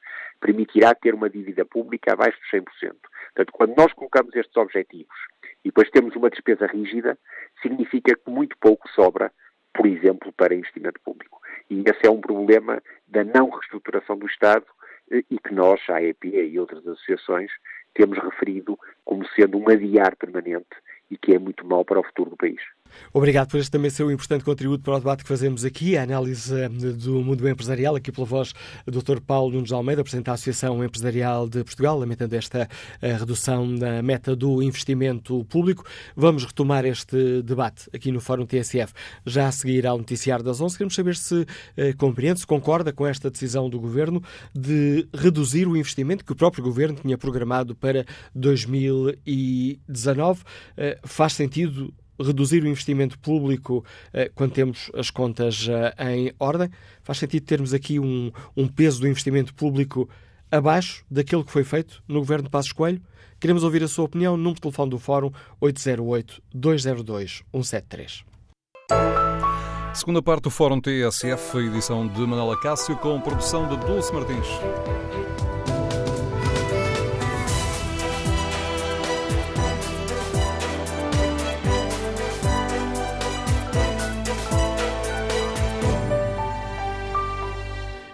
permitirá ter uma dívida pública abaixo de 100%. Portanto, quando nós colocamos estes objetivos e depois temos uma despesa rígida, significa que muito pouco sobra, por exemplo, para investimento público. E esse é um problema da não reestruturação do Estado eh, e que nós, a AEP e outras associações, temos referido como sendo um adiar permanente e que é muito mau para o futuro do país. Obrigado por este também seu importante contributo para o debate que fazemos aqui, a análise eh, do mundo empresarial, aqui pela voz do Dr. Paulo Nunes Almeida, Presidente da Associação Empresarial de Portugal, lamentando esta eh, redução da meta do investimento público. Vamos retomar este debate aqui no Fórum TSF, já a seguir ao noticiário das 11. Queremos saber se eh, compreende, se concorda com esta decisão do Governo de reduzir o investimento que o próprio Governo tinha programado para 2019. Eh, faz sentido reduzir o investimento público eh, quando temos as contas eh, em ordem? Faz sentido termos aqui um, um, peso do investimento público abaixo daquilo que foi feito no governo de Passos Coelho? Queremos ouvir a sua opinião. Número de telefone do Fórum 808-202-173. Segunda parte do Fórum TSF, edição de Manela Cássio, com produção de Dulce Martins.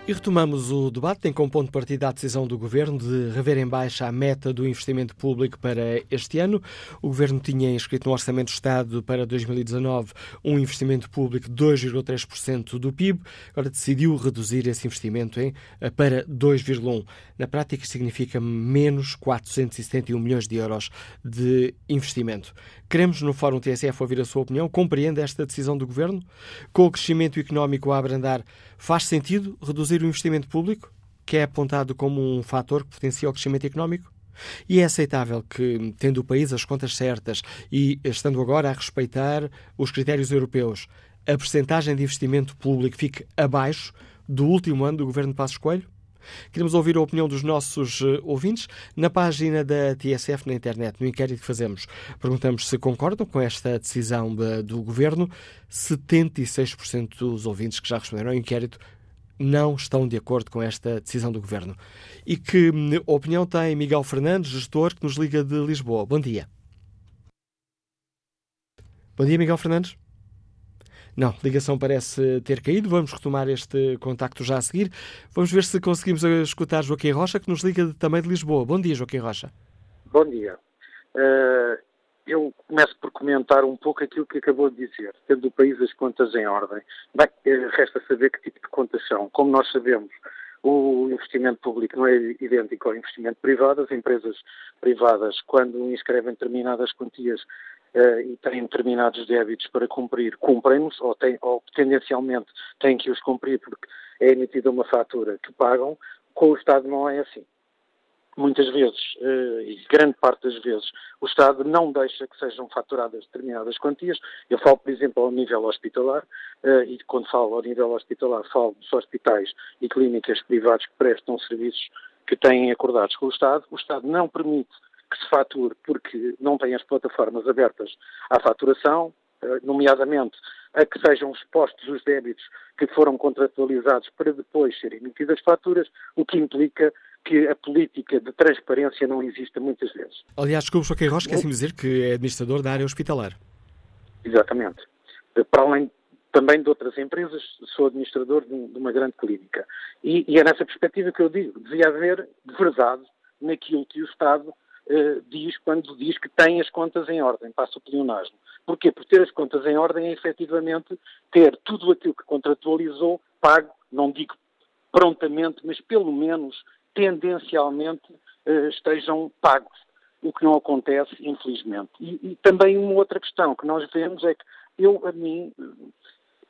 E retomamos o debate, tem como ponto de partida a decisão do Governo de rever em baixa a meta do investimento público para este ano. O Governo tinha inscrito no Orçamento do Estado para 2019 um investimento público de 2,3% do PIB, agora decidiu reduzir esse investimento em, para 2,1%. Na prática, significa menos 471 milhões de euros de investimento. Queremos, no Fórum TSF, ouvir a sua opinião. Compreende esta decisão do Governo? Com o crescimento económico a abrandar, faz sentido reduzir o investimento público, que é apontado como um fator que potencia o crescimento económico? E é aceitável que, tendo o país as contas certas e estando agora a respeitar os critérios europeus, a percentagem de investimento público fique abaixo do último ano do governo de Passos Coelho? Queremos ouvir a opinião dos nossos uh, ouvintes. Na página da TSF na internet, no inquérito que fazemos, perguntamos se concordam com esta decisão de, do governo. 76% dos ouvintes que já responderam ao inquérito não estão de acordo com esta decisão do governo. E que hum, opinião tem Miguel Fernandes, gestor, que nos liga de Lisboa? Bom dia. Bom dia, Miguel Fernandes. Não, a ligação parece ter caído. Vamos retomar este contacto já a seguir. Vamos ver se conseguimos escutar Joaquim Rocha, que nos liga também de Lisboa. Bom dia, Joaquim Rocha. Bom dia. Uh, eu começo por comentar um pouco aquilo que acabou de dizer, tendo o país as contas em ordem. Bem, eh, resta saber que tipo de contas são. Como nós sabemos, o investimento público não é idêntico ao investimento privado. As empresas privadas, quando inscrevem determinadas quantias uh, e têm determinados débitos para cumprir, cumprem-nos, ou, ou tendencialmente têm que os cumprir porque é emitida uma fatura que pagam. Com o Estado não é assim. Muitas vezes, uh, e grande parte das vezes, o Estado não deixa que sejam faturadas determinadas quantias. Eu falo, por exemplo, ao nível hospitalar, uh, e quando falo ao nível hospitalar, falo dos hospitais e clínicas privados que prestam serviços que têm acordados com o Estado. O Estado não permite que se fature porque não tem as plataformas abertas à faturação, eh, nomeadamente a que sejam expostos os débitos que foram contratualizados para depois serem emitidas faturas, o que implica que a política de transparência não exista muitas vezes. Aliás, desculpe, Joaquim Rocha, quer assim dizer que é administrador da área hospitalar. Exatamente. Eh, para além também de outras empresas, sou administrador de uma grande clínica. E, e é nessa perspectiva que eu digo, devia haver verdade naquilo que o Estado eh, diz quando diz que tem as contas em ordem, passa o pleonasmo. Porquê? Por ter as contas em ordem é efetivamente ter tudo aquilo que contratualizou pago, não digo prontamente, mas pelo menos tendencialmente uh, estejam pagos, o que não acontece, infelizmente. E, e, também uma outra questão que nós vemos é que eu, a mim,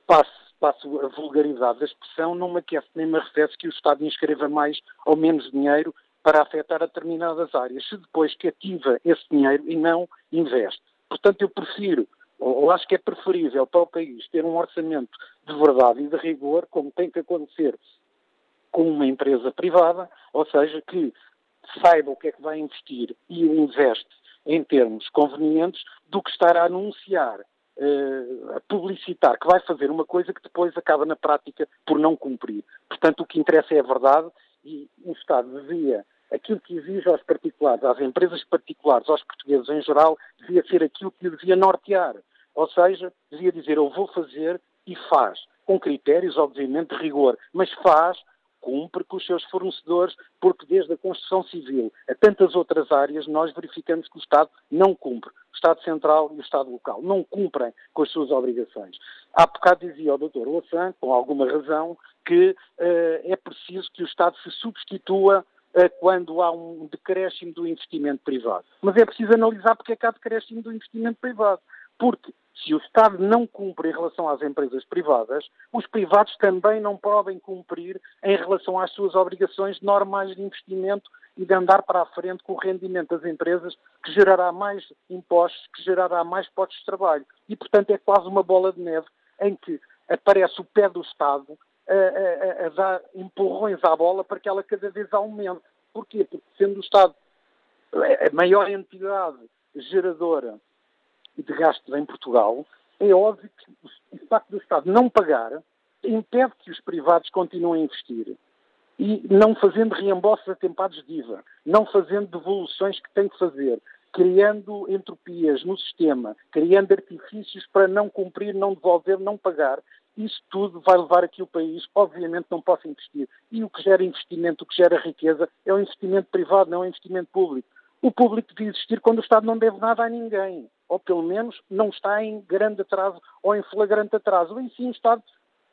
passo, passo a vulgaridade da expressão, não me aquece nem me arrefece que o Estado inscreva mais ou menos dinheiro para afetar determinadas áreas, se depois cativa esse dinheiro e não investe. Portanto, eu prefiro, ou acho que é preferível para o país ter um orçamento de verdade e de rigor, como tem que acontecer com uma empresa privada, ou seja, que saiba o que é que vai investir e o investe em termos convenientes, do que estar a anunciar, uh, a publicitar que vai fazer uma coisa que depois acaba na prática por não cumprir. Portanto, o que interessa é a verdade e o Estado devia aquilo que exige aos particulares, às empresas particulares, aos portugueses em geral, devia ser aquilo que devia nortear. Ou seja, devia dizer eu vou fazer e faz, com critérios, obviamente, de rigor, mas faz cumpre com os seus fornecedores, porque desde a construção civil a tantas outras áreas nós verificamos que o Estado não cumpre. O Estado Central e o Estado Local não cumprem com as suas obrigações. Há bocado dizia o Dr. Louçã, com alguma razão, que uh, é preciso que o Estado se substitua quando há um decréscimo do investimento privado. Mas é preciso analisar porque é que há decréscimo do investimento privado. Porque se o Estado não cumpre em relação às empresas privadas, os privados também não podem cumprir em relação às suas obrigações normais de investimento e de andar para a frente com o rendimento das empresas, que gerará mais impostos, que gerará mais postos de trabalho. E, portanto, é quase uma bola de neve em que aparece o pé do Estado a, a, a dar empurrões à bola para que ela cada vez aumente. Porquê? Porque, sendo o Estado a maior entidade geradora de gastos em Portugal, é óbvio que o facto do Estado não pagar impede que os privados continuem a investir. E não fazendo reembolsos atempados de IVA, não fazendo devoluções que tem que fazer, criando entropias no sistema, criando artifícios para não cumprir, não devolver, não pagar, isso tudo vai levar a que o país, obviamente, não possa investir. E o que gera investimento, o que gera riqueza, é o investimento privado, não é o investimento público. O público devia existir quando o Estado não deve nada a ninguém ou pelo menos não está em grande atraso ou em flagrante atraso. Em sim, o Estado,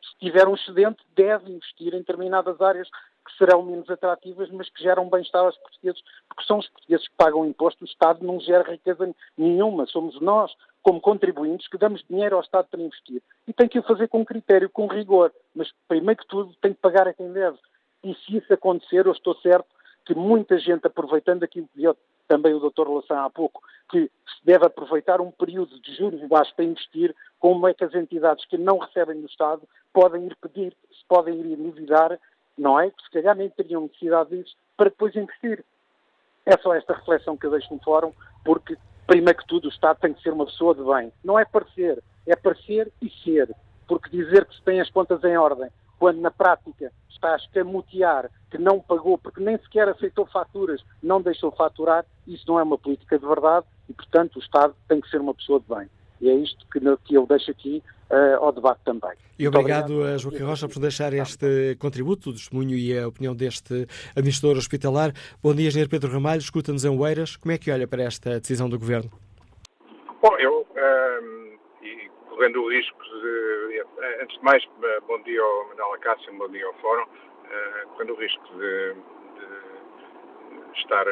se tiver um excedente, deve investir em determinadas áreas que serão menos atrativas, mas que geram bem-estar aos portugueses, porque são os portugueses que pagam imposto, o Estado não gera riqueza nenhuma, somos nós, como contribuintes, que damos dinheiro ao Estado para investir. E tem que o fazer com critério, com rigor, mas primeiro que tudo tem que pagar a quem deve. E se isso acontecer, eu estou certo que muita gente, aproveitando aquilo que dizia também o Dr. Laçã há pouco, que se deve aproveitar um período de juros baixos para investir, como é que as entidades que não recebem do Estado podem ir pedir, se podem ir endividar, não é? Que se calhar nem teriam necessidade disso, para depois investir. É só esta reflexão que eu deixo no fórum, porque, primeiro que tudo, o Estado tem que ser uma pessoa de bem. Não é parecer, é parecer e ser. Porque dizer que se tem as contas em ordem, quando na prática está a escamotear que não pagou, porque nem sequer aceitou faturas, não deixou faturar, isso não é uma política de verdade e, portanto, o Estado tem que ser uma pessoa de bem. E é isto que, que eu deixo aqui uh, ao debate também. E obrigado, obrigado a Joaquim Rocha por deixar este contributo, o testemunho e a opinião deste administrador hospitalar. Bom dia, Engenheiro Pedro Ramalho, escuta-nos em Oeiras. Como é que olha para esta decisão do Governo? Bom, eu, um, ehm, e correndo o risco de, antes de mais, bom dia ao Manuel Acácio, bom dia ao Fórum, uh, correndo o risco de, de estar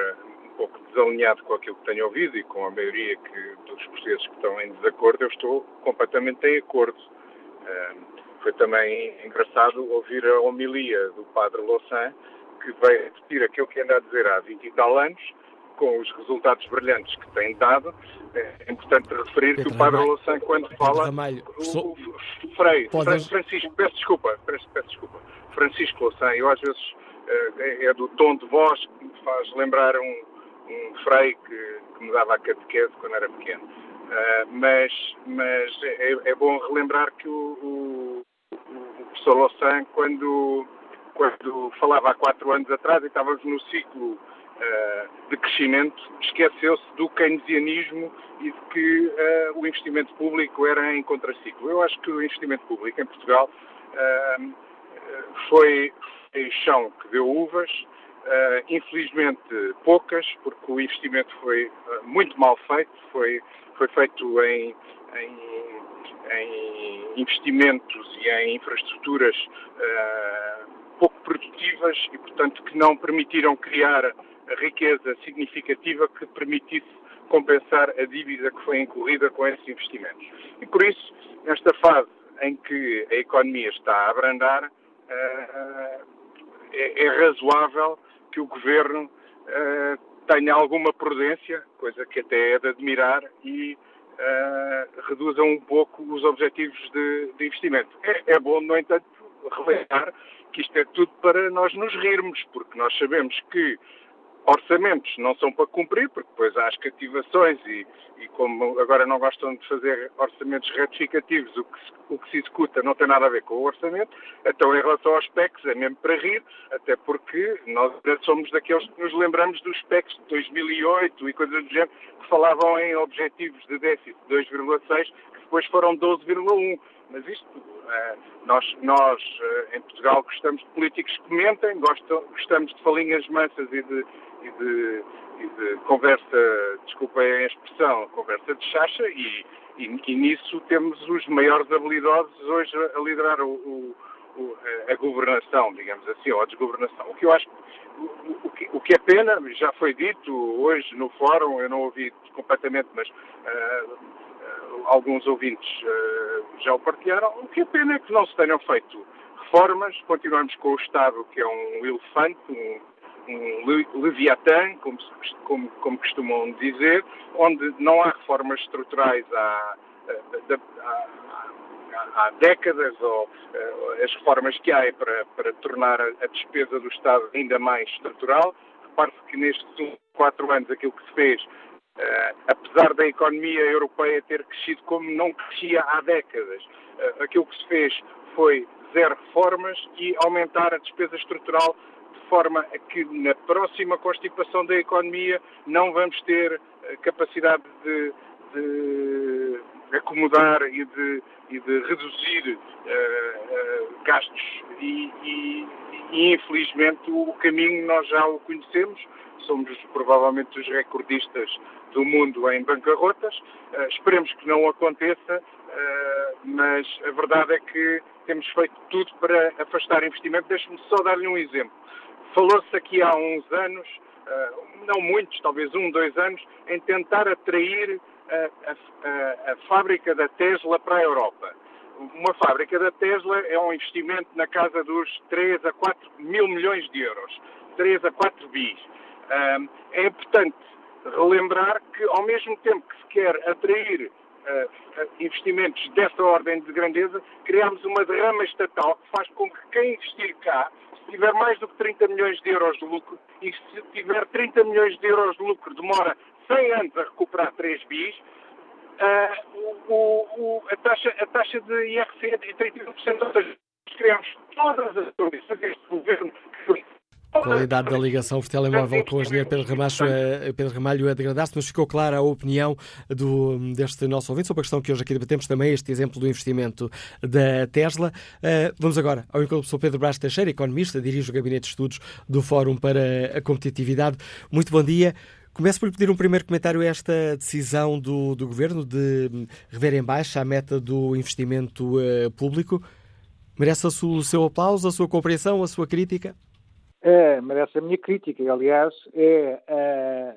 pouco desalinhado com aquilo que tenho ouvido e com a maioria que, dos portugueses que estão em desacordo, eu estou completamente em acordo. foi também engraçado ouvir a homilia do padre Louçã, que veio repetir aquilo que anda a dizer há 20 e tal anos, com os resultados brilhantes que tem dado. É importante referir Pedro que o padre Louçã, quando Pedro fala... Ramalho, o, o, Frei, Francisco, peço desculpa, peço, peço desculpa. Francisco Louçã, eu às vezes é, é do tom de voz que me faz lembrar um, um frei que, que me dava a catequese quando era pequeno. Uh, mas mas é, é, bom relembrar que o, o, o professor Lossan, quando, quando falava há quatro anos atrás, e estávamos no ciclo uh, de crescimento, esqueceu-se do keynesianismo e de que uh, o investimento público era em contraciclo. Eu acho que o investimento público em Portugal foi, foi chão que deu uvas, Uh, infelizmente poucas, porque o investimento foi uh, muito mal feito, foi, foi feito em, em, em investimentos e em infraestruturas uh, pouco produtivas e, portanto, que não permitiram criar riqueza significativa que permitisse compensar a dívida que foi incorrida com esses investimentos. E por isso, nesta fase em que a economia está a abrandar, é, é razoável que o Governo uh, tenha alguma prudência, coisa que até é de admirar, e uh, reduza um pouco os objetivos de, de investimento. É, é, bom, no entanto, relembrar que isto é tudo para nós nos rirmos, porque nós sabemos que orçamentos não são para cumprir, porque depois há as cativações e, e como agora não gostam de fazer orçamentos retificativos, o que, se, o que se executa não tem nada a ver com o orçamento, então em relação aos PECs é mesmo para rir, até porque nós somos daqueles que nos lembramos dos PECs de 2008 e coisas do género, que falavam em objetivos de déficit de 2,6, que depois foram 12,1. mas isto, nós, nós em Portugal gostamos de políticos que mentem, gostamos de falinhas mansas e de, e de, e de conversa, desculpem a expressão, conversa de chacha e, e, e, nisso temos os maiores habilidosos hoje a liderar o, o, o, a governação, digamos assim, ou a desgovernação. O que eu acho, o, que, o que é pena, já foi dito hoje no fórum, eu não ouvi completamente, mas uh, alguns ouvintes uh, já o partilharam, o que é pena é que não se tenham feito reformas, continuamos com o Estado que é um elefante, um, um leviatã, como, como, como, costumam dizer, onde não há reformas estruturais há, há, há décadas, ou eh, as reformas que há é para, para tornar a, despesa do Estado ainda mais estrutural. Repare-se que nestes quatro anos aquilo que se fez, uh, apesar da economia europeia ter crescido como não crescia há décadas, aquilo que se fez foi zero reformas e aumentar a despesa estrutural forma a que na próxima constipação da economia não vamos ter eh, capacidade de, de acomodar e de, e de reduzir uh, uh, gastos e, e, e, infelizmente o caminho nós já o conhecemos, somos provavelmente os recordistas do mundo em bancarrotas, uh, esperemos que não aconteça, mas a verdade é que temos feito tudo para afastar investimento. Deixe-me só dar-lhe um exemplo. Falou-se aqui há uns anos, eh, não muitos, talvez um, dois anos, em tentar atrair a, a, a, fábrica da Tesla para a Europa. Uma fábrica da Tesla é um investimento na casa dos 3 a 4 mil milhões de euros, 3 a 4 bis. É importante relembrar que, ao mesmo tempo que se quer atrair eh, investimentos dessa ordem de grandeza, criamos uma derrama estatal que faz com que quem investir cá tiver mais do que 30 milhões de euros de lucro e se tiver 30 milhões de euros de lucro demora 100 anos a recuperar 3 bis, uh, o, o, a, taxa, a taxa de IRC é de 31%, ou seja, criamos todas as condições deste governo que foi a qualidade da ligação por telemóvel com o engenheiro é, Pedro Ramalho a degradar-se, mas ficou clara a opinião do, deste nosso ouvinte sobre a questão que hoje aqui debatemos também, este exemplo do investimento da Tesla. Uh, vamos agora ao encontro do professor Pedro Brás Teixeira, economista, dirige o Gabinete de Estudos do Fórum para a Competitividade. Muito bom dia. Começo por pedir um primeiro comentário a esta decisão do, do Governo de rever em baixa a meta do investimento uh, público. Merece o seu aplauso, a sua compreensão, a sua crítica? É, merece a minha crítica. Aliás, é, é,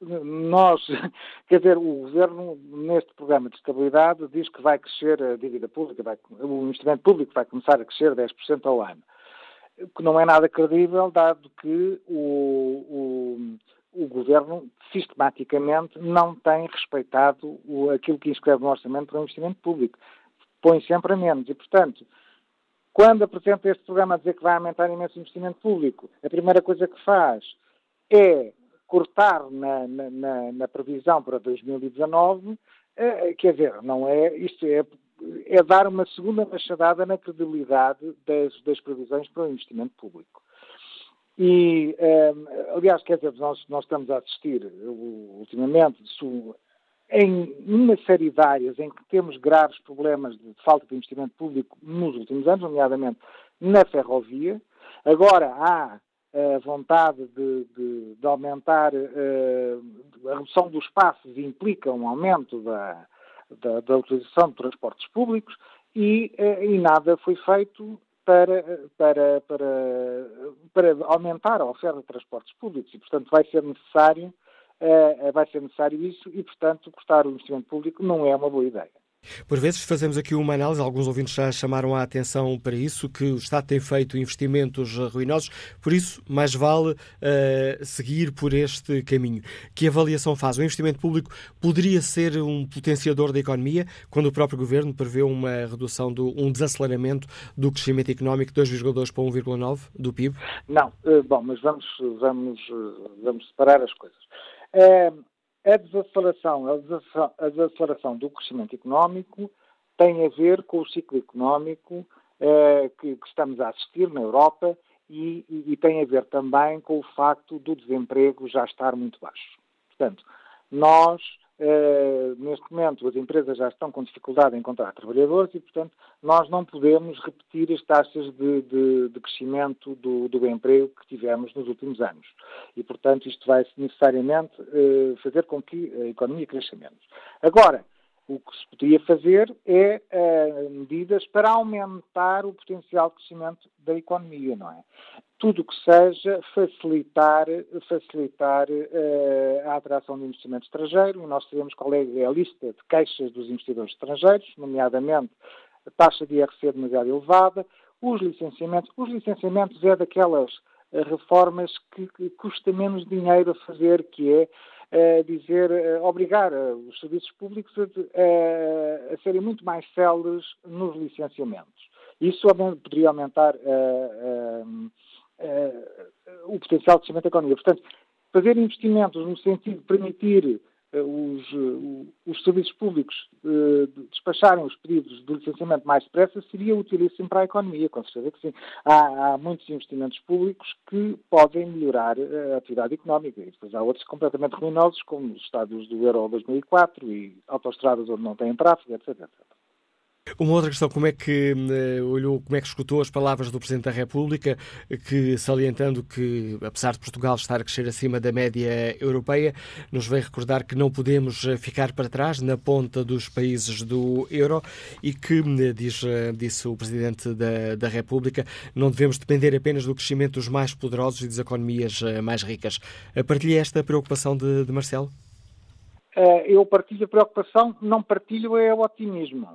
nós, quer dizer, o Governo, neste programa de estabilidade, diz que vai crescer a dívida pública, vai, o investimento público vai começar a crescer 10% ao ano. Que não é nada credível, dado que o, o, o Governo sistematicamente não tem respeitado o, aquilo que inscreve no orçamento para o investimento público. Põe sempre a menos. E, portanto, quando apresenta este programa a dizer que vai aumentar imenso investimento público, a primeira coisa que faz é cortar na, na, na previsão para 2019, eh, quer dizer, não é, isto é, é dar uma segunda machadada na credibilidade das, das previsões para o investimento público. E, eh, aliás, quer dizer, nós, nós estamos a assistir ultimamente em uma série de áreas em que temos graves problemas de falta de investimento público nos últimos anos, nomeadamente na ferrovia. Agora há a vontade de, de, de aumentar uh, a redução dos passos implica um aumento da, da, da utilização de transportes públicos e, uh, e nada foi feito para, para, para, para aumentar a oferta de transportes públicos e, portanto, vai ser necessário vai ser necessário isso e, portanto, cortar o investimento público não é uma boa ideia. Por vezes fazemos aqui uma análise, alguns ouvintes já chamaram a atenção para isso, que o Estado tem feito investimentos ruinosos, por isso mais vale uh, seguir por este caminho. Que avaliação faz? O investimento público poderia ser um potenciador da economia, quando o próprio Governo prevê uma redução, do, um desaceleramento do crescimento económico de 2,2 para 1,9 do PIB? Não, uh, bom, mas vamos, vamos, vamos separar as coisas. É, a desaceleração, a desaceleração do crescimento económico tem a ver com o ciclo económico é, que, que, estamos a assistir na Europa e, e, e, tem a ver também com o facto do desemprego já estar muito baixo. Portanto, nós Uh, neste momento, as empresas já estão com dificuldade em encontrar trabalhadores e, portanto, nós não podemos repetir as taxas de, de, de crescimento do, do, emprego que tivemos nos últimos anos. E, portanto, isto vai necessariamente uh, fazer com que a economia cresça menos. Agora, o que se poderia fazer é uh, medidas para aumentar o potencial de crescimento da economia, não é? Tudo o que seja facilitar, facilitar uh, a atração de investimento estrangeiro, e nós sabemos qual é a lista de queixas dos investidores estrangeiros, nomeadamente a taxa de IRC demasiado elevada, os licenciamentos. Os licenciamentos é daquelas uh, reformas que, que custa menos dinheiro a fazer, que é dizer, obrigar os serviços públicos a, a, serem muito mais céleres nos licenciamentos. Isso poderia aumentar o potencial de crescimento da economia. Portanto, fazer investimentos no sentido de permitir eh, os, eh, os, serviços públicos uh, despacharem os pedidos de licenciamento mais depressa seria utilíssimo para a economia, com certeza que sim. Há, há muitos investimentos públicos que podem melhorar a atividade económica e depois há outros completamente ruinosos, como os estados do Euro 2004 e autoestradas onde não têm tráfego, etc. etc. Uma outra questão, como é que uh, olhou, como é que escutou as palavras do Presidente da República, que salientando que, apesar de Portugal estar a crescer acima da média europeia, nos vem recordar que não podemos eh, ficar para trás na ponta dos países do euro e que, uh, diz, disse o Presidente da, da, República, não devemos depender apenas do crescimento dos mais poderosos e das economias mais ricas. Partilha esta preocupação de, de Marcelo? eu partilho a preocupação, não partilho é o otimismo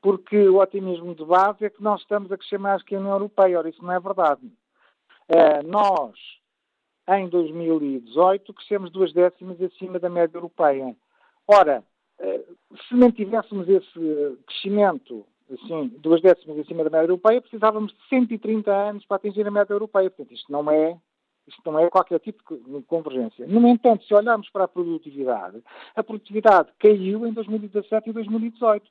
porque o otimismo de base é que nós estamos a crescer mais que a União Europeia. Ora, isso não é verdade. Uh, nós, em 2018, crescemos duas décimas acima da média europeia. Ora, uh, se mantivéssemos esse crescimento, assim, duas décimas acima da média europeia, precisávamos de 130 anos para atingir a média europeia. Portanto, isto não é isto não é qualquer tipo de convergência. No entanto, se olharmos para a produtividade, a produtividade caiu em 2017 e 2018.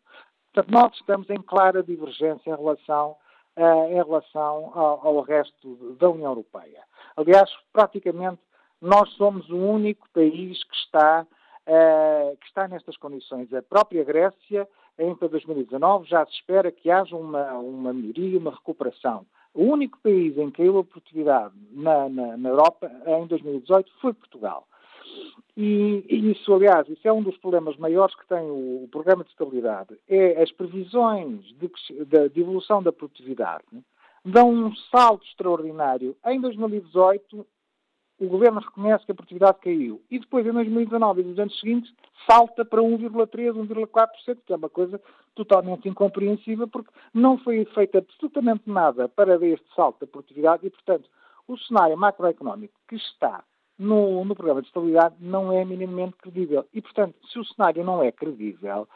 Portanto, nós estamos em clara divergência em relação, uh, em relação ao, ao, resto da União Europeia. Aliás, praticamente, nós somos o único país que está, uh, que está nestas condições. A própria Grécia, em 2019, já se espera que haja uma, uma melhoria, uma recuperação. O único país em que caiu a produtividade na, na, na Europa em 2018 foi Portugal. E, e, isso, aliás, isso é um dos problemas maiores que tem o, o programa de estabilidade. É as previsões de, de, de, evolução da produtividade dão um salto extraordinário. Em 2018, o governo reconhece que a produtividade caiu. E depois, em 2019 e nos anos seguintes, salta para 1,3%, 1,4%, que é uma coisa totalmente incompreensível, porque não foi feito absolutamente nada para este salto da produtividade e, portanto, o cenário macroeconómico que está no, no, programa de estabilidade não é minimamente credível. E, portanto, se o cenário não é credível,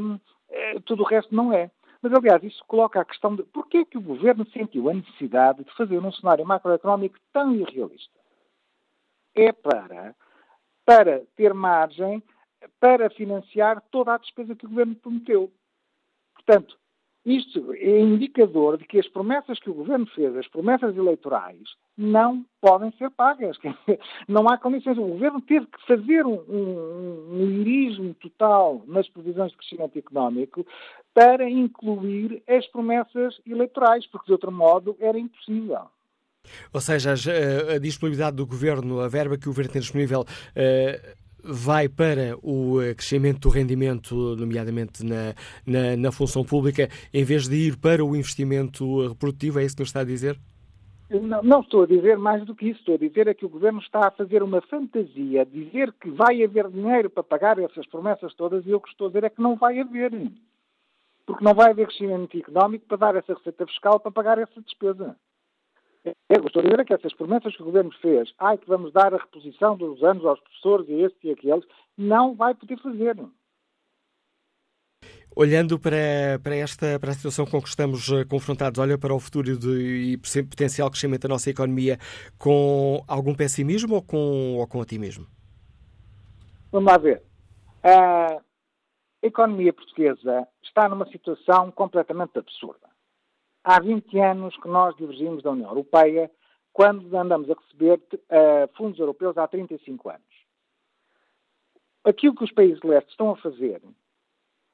hum, é, tudo o resto não é. Mas, aliás, isso coloca a questão de porquê é que o governo sentiu a necessidade de fazer um cenário macroeconómico tão irrealista? É para, para ter margem para financiar toda a despesa que o governo prometeu. Portanto, isto é indicador de que as promessas que o governo fez, as promessas eleitorais, não podem ser pagas. Não há condições. O governo teve que fazer um, um, um total nas previsões de crescimento económico para incluir as promessas eleitorais, porque de outro modo era impossível. Ou seja, a, disponibilidade do governo, a verba que o governo tem disponível, uh vai para o eh, crescimento do rendimento, nomeadamente na, na, na, função pública, em vez de ir para o investimento reprodutivo? É isso que nos está a dizer? Não, não, estou a dizer mais do que isso. Estou a dizer é que o Governo está a fazer uma fantasia, dizer que vai haver dinheiro para pagar essas promessas todas, e eu que estou a dizer é que não vai haver. Porque não vai haver crescimento económico para dar essa receita fiscal para pagar essa despesa. Eu estou a dizer é que essas promessas que o Governo fez, ai, que vamos dar a reposição dos anos aos professores e estes e aqueles, não vai poder fazer. Olhando para, para, esta para a situação com que estamos eh, confrontados, olha para o futuro de, e potencial crescimento da nossa economia com algum pessimismo ou com, ou com otimismo? Vamos lá ver. A economia portuguesa está numa situação completamente absurda. Há 20 anos que nós divergimos da União Europeia, quando andamos a receber uh, fundos europeus há 35 anos. aquilo que os países de leste estão a fazer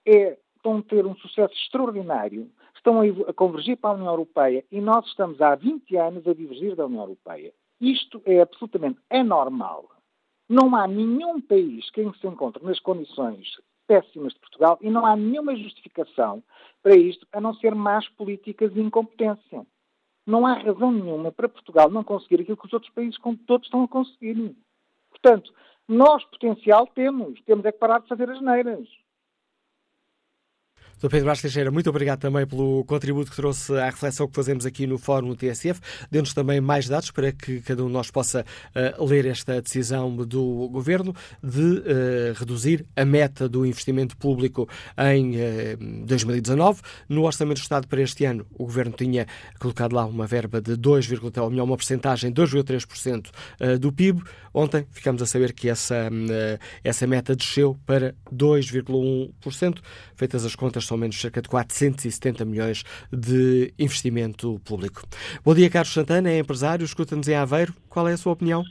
é, estão a ter um sucesso extraordinário, estão a, convergir para a União Europeia e nós estamos há 20 anos a divergir da União Europeia. Isto é absolutamente anormal. Não há nenhum país que se encontre nas condições péssimas de Portugal e não há nenhuma justificação para isto a não ser más políticas e incompetência. Não há razão nenhuma para Portugal não conseguir aquilo que os outros países todos estão a conseguir. Portanto, nós potencial temos, temos é que parar de fazer as neiras. Sr. Pedro Vaz Teixeira, muito obrigado também pelo contributo que trouxe à reflexão que fazemos aqui no Fórum TSF. Dê-nos também mais dados para que cada um de nós possa uh, ler esta decisão do Governo de uh, reduzir a meta do investimento público em uh, eh, 2019. No Orçamento do Estado para este ano, o Governo tinha colocado lá uma verba de 2, ou melhor, uma porcentagem de 2,3% do PIB. Ontem ficamos a saber que essa, essa meta desceu para 2,1%. Feitas as contas, são menos cerca de 470 milhões de investimento público. Bom dia, Carlos Santana, é empresário, escuta-nos em Aveiro. Qual é a sua opinião?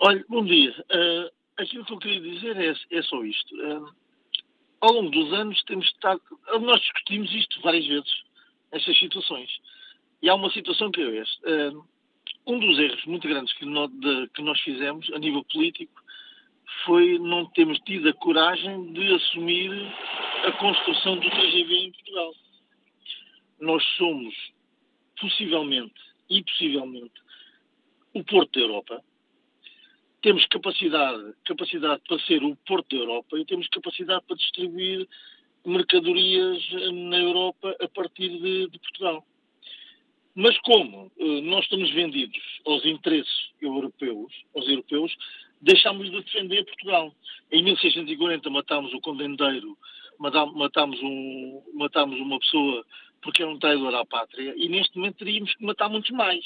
Olha, bom dia. Uh, aquilo que eu queria dizer é, é só isto. Uh, ao longo dos anos temos estado. Nós discutimos isto várias vezes, estas situações. E há uma situação que é esta. Uh, um dos erros muito grandes que, no, de, que nós fizemos a nível político foi não termos tido a coragem de assumir a construção do TGV em Portugal. Nós somos, possivelmente e possivelmente, o Porto da Europa. Temos capacidade, capacidade para ser o Porto da Europa e temos capacidade para distribuir mercadorias na Europa a partir de, de Portugal. Mas como uh, nós estamos vendidos aos interesses europeus, aos europeus, deixámos de defender Portugal. Em 1640 matámos o condendeiro, matámos, um, matámos uma pessoa porque era um traidor à pátria e neste momento teríamos que matar muitos mais.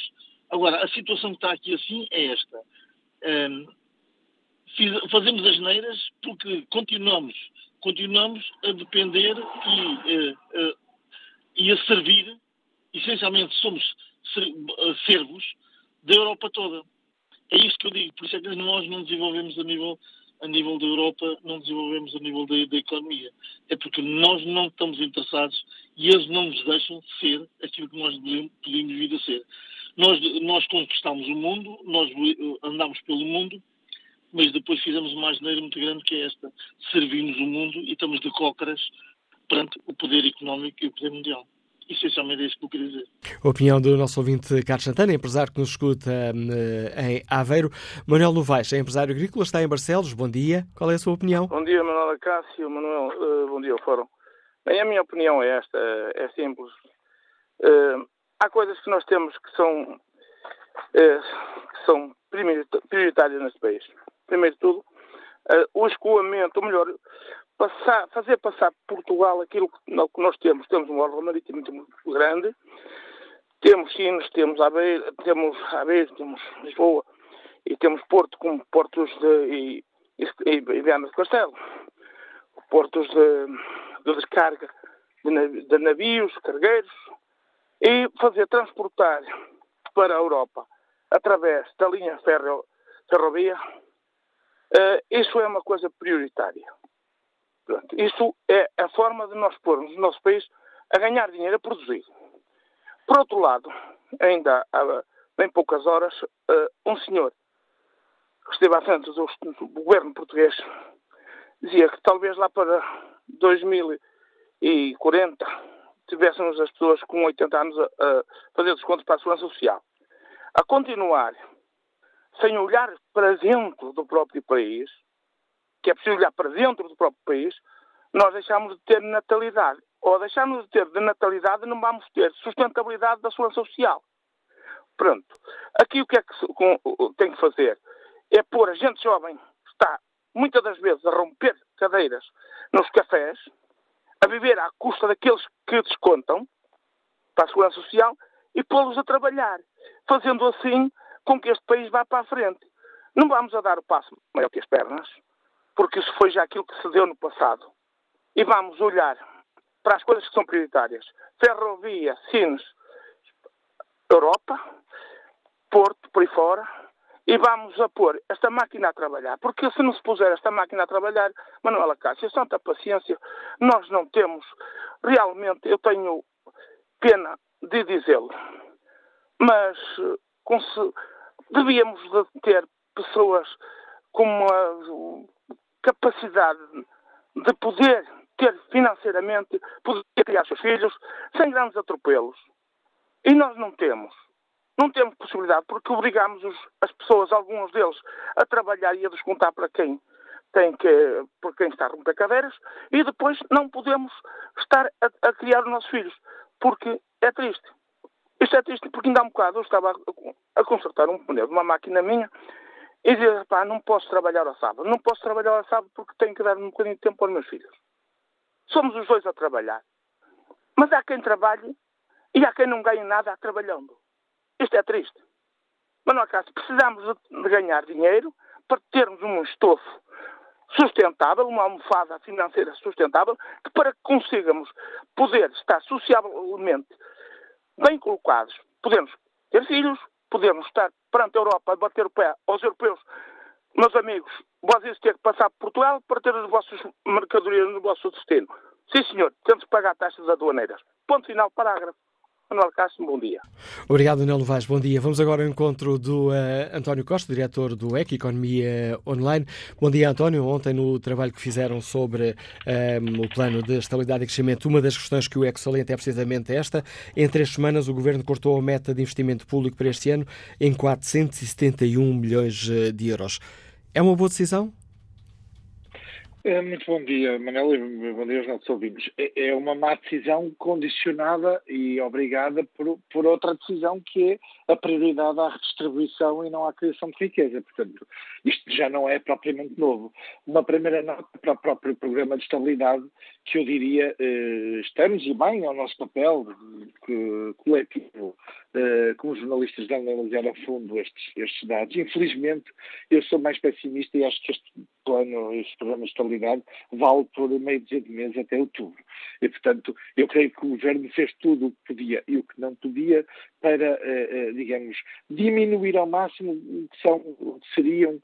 Agora, a situação que está aqui assim é esta. Um, fiz, fazemos as neiras porque continuamos, continuamos a depender e, uh, uh, e a servir, essencialmente somos servos da Europa toda. É isto que eu digo, por isso é que nós não desenvolvemos a nível, a nível da Europa, não desenvolvemos a nível da, da economia. É porque nós não estamos interessados e eles não nos deixam ser aquilo que nós podemos vir a ser. Nós, nós conquistamos o mundo, nós andamos pelo mundo, mas depois fizemos uma asneira muito grande que é esta. Servimos o mundo e estamos de cócaras perante o poder económico e o poder mundial essencialmente é isso que eu queria dizer. A opinião do nosso ouvinte Carlos Santana, empresário que nos escuta uh, em Aveiro. Manuel Novaes, é empresário agrícola, está em Barcelos. Bom dia. Qual é a sua opinião? Bom dia, Manuel Cássio. Manuel, uh, bom dia ao Fórum. Bem, a minha opinião é esta, é simples. Uh, há coisas que nós temos que são, que são prioritárias neste país. Primeiro de tudo, o escoamento, ou melhor, passar, fazer passar Portugal aquilo que nós temos. Temos um órgão marítimo muito grande, temos Sines, temos Aveiro, temos temos Lisboa e temos Porto como portos de, e, e, e Viana de Castelo, portos de, de descarga de, de navios, cargueiros e fazer transportar para a Europa através da linha ferro, ferrovia, uh, isso é uma coisa prioritária. Pronto, isso é a forma de nós pormos o nosso país a ganhar dinheiro, a produzir. Por outro lado, ainda há bem poucas horas, uh, um senhor que esteve à frente do, governo português dizia que talvez lá para 2040 tivéssemos as pessoas com 80 anos a fazer descontos para a segurança social. A continuar sem olhar para dentro do próprio país, que é preciso olhar para dentro do próprio país, nós deixamos de ter natalidade. Ou deixamos de ter de natalidade, não vamos ter sustentabilidade da segurança social. Pronto. Aqui o que é que tem que fazer? É pôr a gente jovem, que está muitas das vezes a romper cadeiras nos cafés, a viver à custa daqueles que descontam para a segurança social e pô-los a trabalhar, fazendo assim com que este país vá para a frente. Não vamos a dar o passo maior que as pernas, porque isso foi já aquilo que se deu no passado. E vamos olhar para as coisas que são prioritárias. Ferrovia, Sines, Europa, Porto, por aí fora, e vamos a pôr esta máquina a trabalhar. Porque se não se puser esta máquina a trabalhar, Manuela Cássio, santa paciência, nós não temos, realmente, eu tenho pena de dizê-lo, mas com se, devíamos de ter pessoas com uma capacidade de poder ter financeiramente, poder criar seus filhos sem grandes atropelos. E nós não temos. Não temos possibilidade, porque obrigamos os, as pessoas, alguns deles, a trabalhar e a descontar para quem tem que, por quem está a romper cadeiras, e depois não podemos estar a, a, criar os nossos filhos, porque é triste. Isto é triste porque ainda há um bocado eu estava a, a consertar um pneu de uma máquina minha e dizia, pá, não posso trabalhar ao sábado, não posso trabalhar ao sábado porque tenho que dar um bocadinho de tempo aos meus filhos. Somos os dois a trabalhar. Mas há quem trabalhe e há quem não ganhe nada trabalhando. Isto é triste. Mas não acaso, precisamos de ganhar dinheiro para termos um estofo sustentável, uma almofada financeira sustentável, que para que consigamos poder estar socialmente bem colocados, podemos ter filhos, podemos estar perante a Europa a bater o pé aos europeus, meus amigos, vocês têm que passar por Portugal para ter as vossas mercadorias no vosso destino. Sim, senhor, temos que pagar taxas aduaneiras. Ponto final, parágrafo. Manuel Castro, bom dia. Obrigado, Anel Vaz, bom dia. Vamos agora ao encontro do uh, António Costa, diretor do EC, Economia Online. Bom dia, António. Ontem, no trabalho que fizeram sobre um, ehm, o plano de estabilidade e crescimento, uma das questões que o EC salienta é precisamente esta. Em três semanas, o Governo cortou a meta de investimento público para este ano em 471 milhões eh, de euros. É uma boa decisão? É, muito bom dia, Manela, e bom dia aos nossos ouvintes. É, é uma má decisão condicionada e obrigada por, por outra decisão que é a prioridade à redistribuição e não à criação de riqueza. Portanto, isto já não é propriamente novo. Uma primeira nota para o próprio programa de estabilidade, que eu diria, eh, estamos e bem ao nosso papel que, coletivo, eh, como jornalistas, de analisar a fundo estes, estes dados. Infelizmente, eu sou mais pessimista e acho que este plano, este programa de estabilidade, vale por meio de mês até outubro. E, portanto, eu creio que o governo fez tudo o que podia e o que não podia para, eh, eh, digamos, diminuir ao máximo o que, são, o que seriam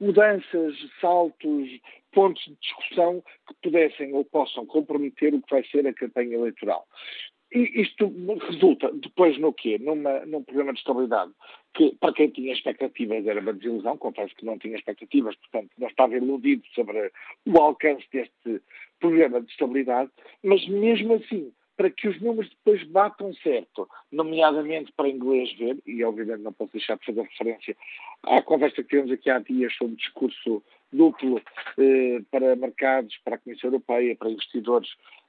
mudanças, saltos, pontos de discussão que pudessem ou possam comprometer o que vai ser a campanha eleitoral. E isto resulta depois no quê? Numa, num programa de estabilidade que, para quem tinha expectativas, era uma desilusão. Confesso que não tinha expectativas, portanto, não estava iludido sobre o alcance deste programa de estabilidade, mas mesmo assim, para que os números depois batam certo, nomeadamente para inglês ver, e obviamente não posso deixar de fazer referência à conversa que tivemos aqui há dias sobre o discurso duplo eh, para mercados, para a Comissão Europeia, para investidores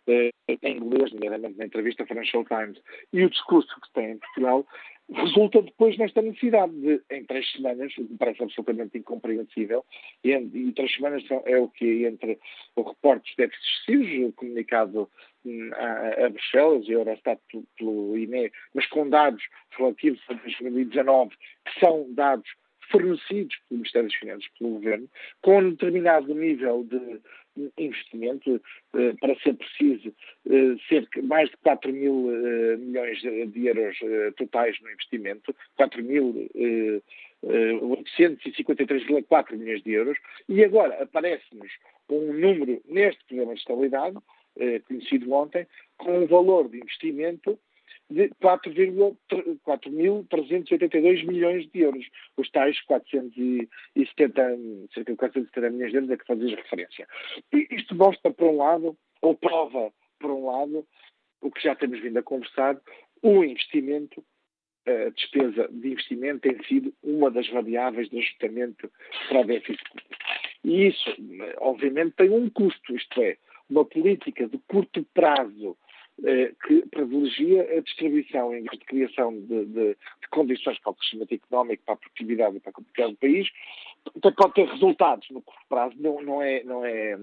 em inglês, nomeadamente na entrevista Financial Times, e o discurso que se tem em Portugal, resulta depois nesta necessidade de, em três semanas, o que me parece absolutamente incompreensível, e, e três semanas são, é o que entre o reporte dos déficits excessivos, comunicado hum, a, a Bruxelas e a Eurostat pelo, pelo INE, mas com dados relativos a 2019, que são dados fornecidos pelo Ministério das Finanças, pelo Governo, com um determinado nível de investimento, eh, para ser preciso, eh, cerca mais de 4 mil eh, milhões de euros totais no investimento, 4 mil 853,4 milhões de euros, e agora aparece-nos um número neste programa de estabilidade, conhecido ontem, com um valor de investimento de 4.382 milhões de euros, os tais 470, cerca de 470 milhões de euros a que fazes referência. E isto mostra, por um lado, ou prova, por um lado, o que já temos vindo a conversar, o investimento, a despesa de investimento tem sido uma das variáveis de ajustamento para o déficit público. E isso, obviamente, tem um custo, isto é, uma política de curto prazo que privilegia a distribuição vez de criação de, de, de, condições para o crescimento económico, para a produtividade e para a competitividade do país, até pode ter resultados no curto prazo, não, não, é, não, é,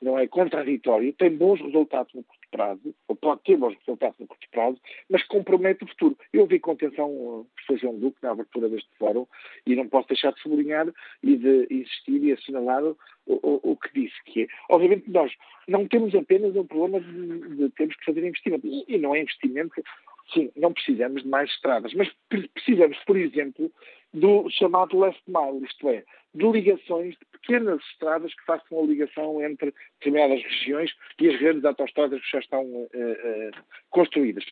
não é contraditório, tem bons resultados no curto prazo, ou pode ter bons resultados no curto prazo, mas compromete o futuro. Eu ouvi com atenção o professor João Duque na abertura deste fórum e não posso deixar de sublinhar e de insistir e assinalar o, o, o que disse, que é, obviamente nós não temos apenas o problema de, de termos que fazer investimento, e, e não é investimento sim, não precisamos de mais estradas, mas precisamos, por exemplo, do chamado last mile, isto é, de ligações de pequenas estradas que façam a ligação entre determinadas regiões e as grandes autostradas que já estão uh, uh, construídas.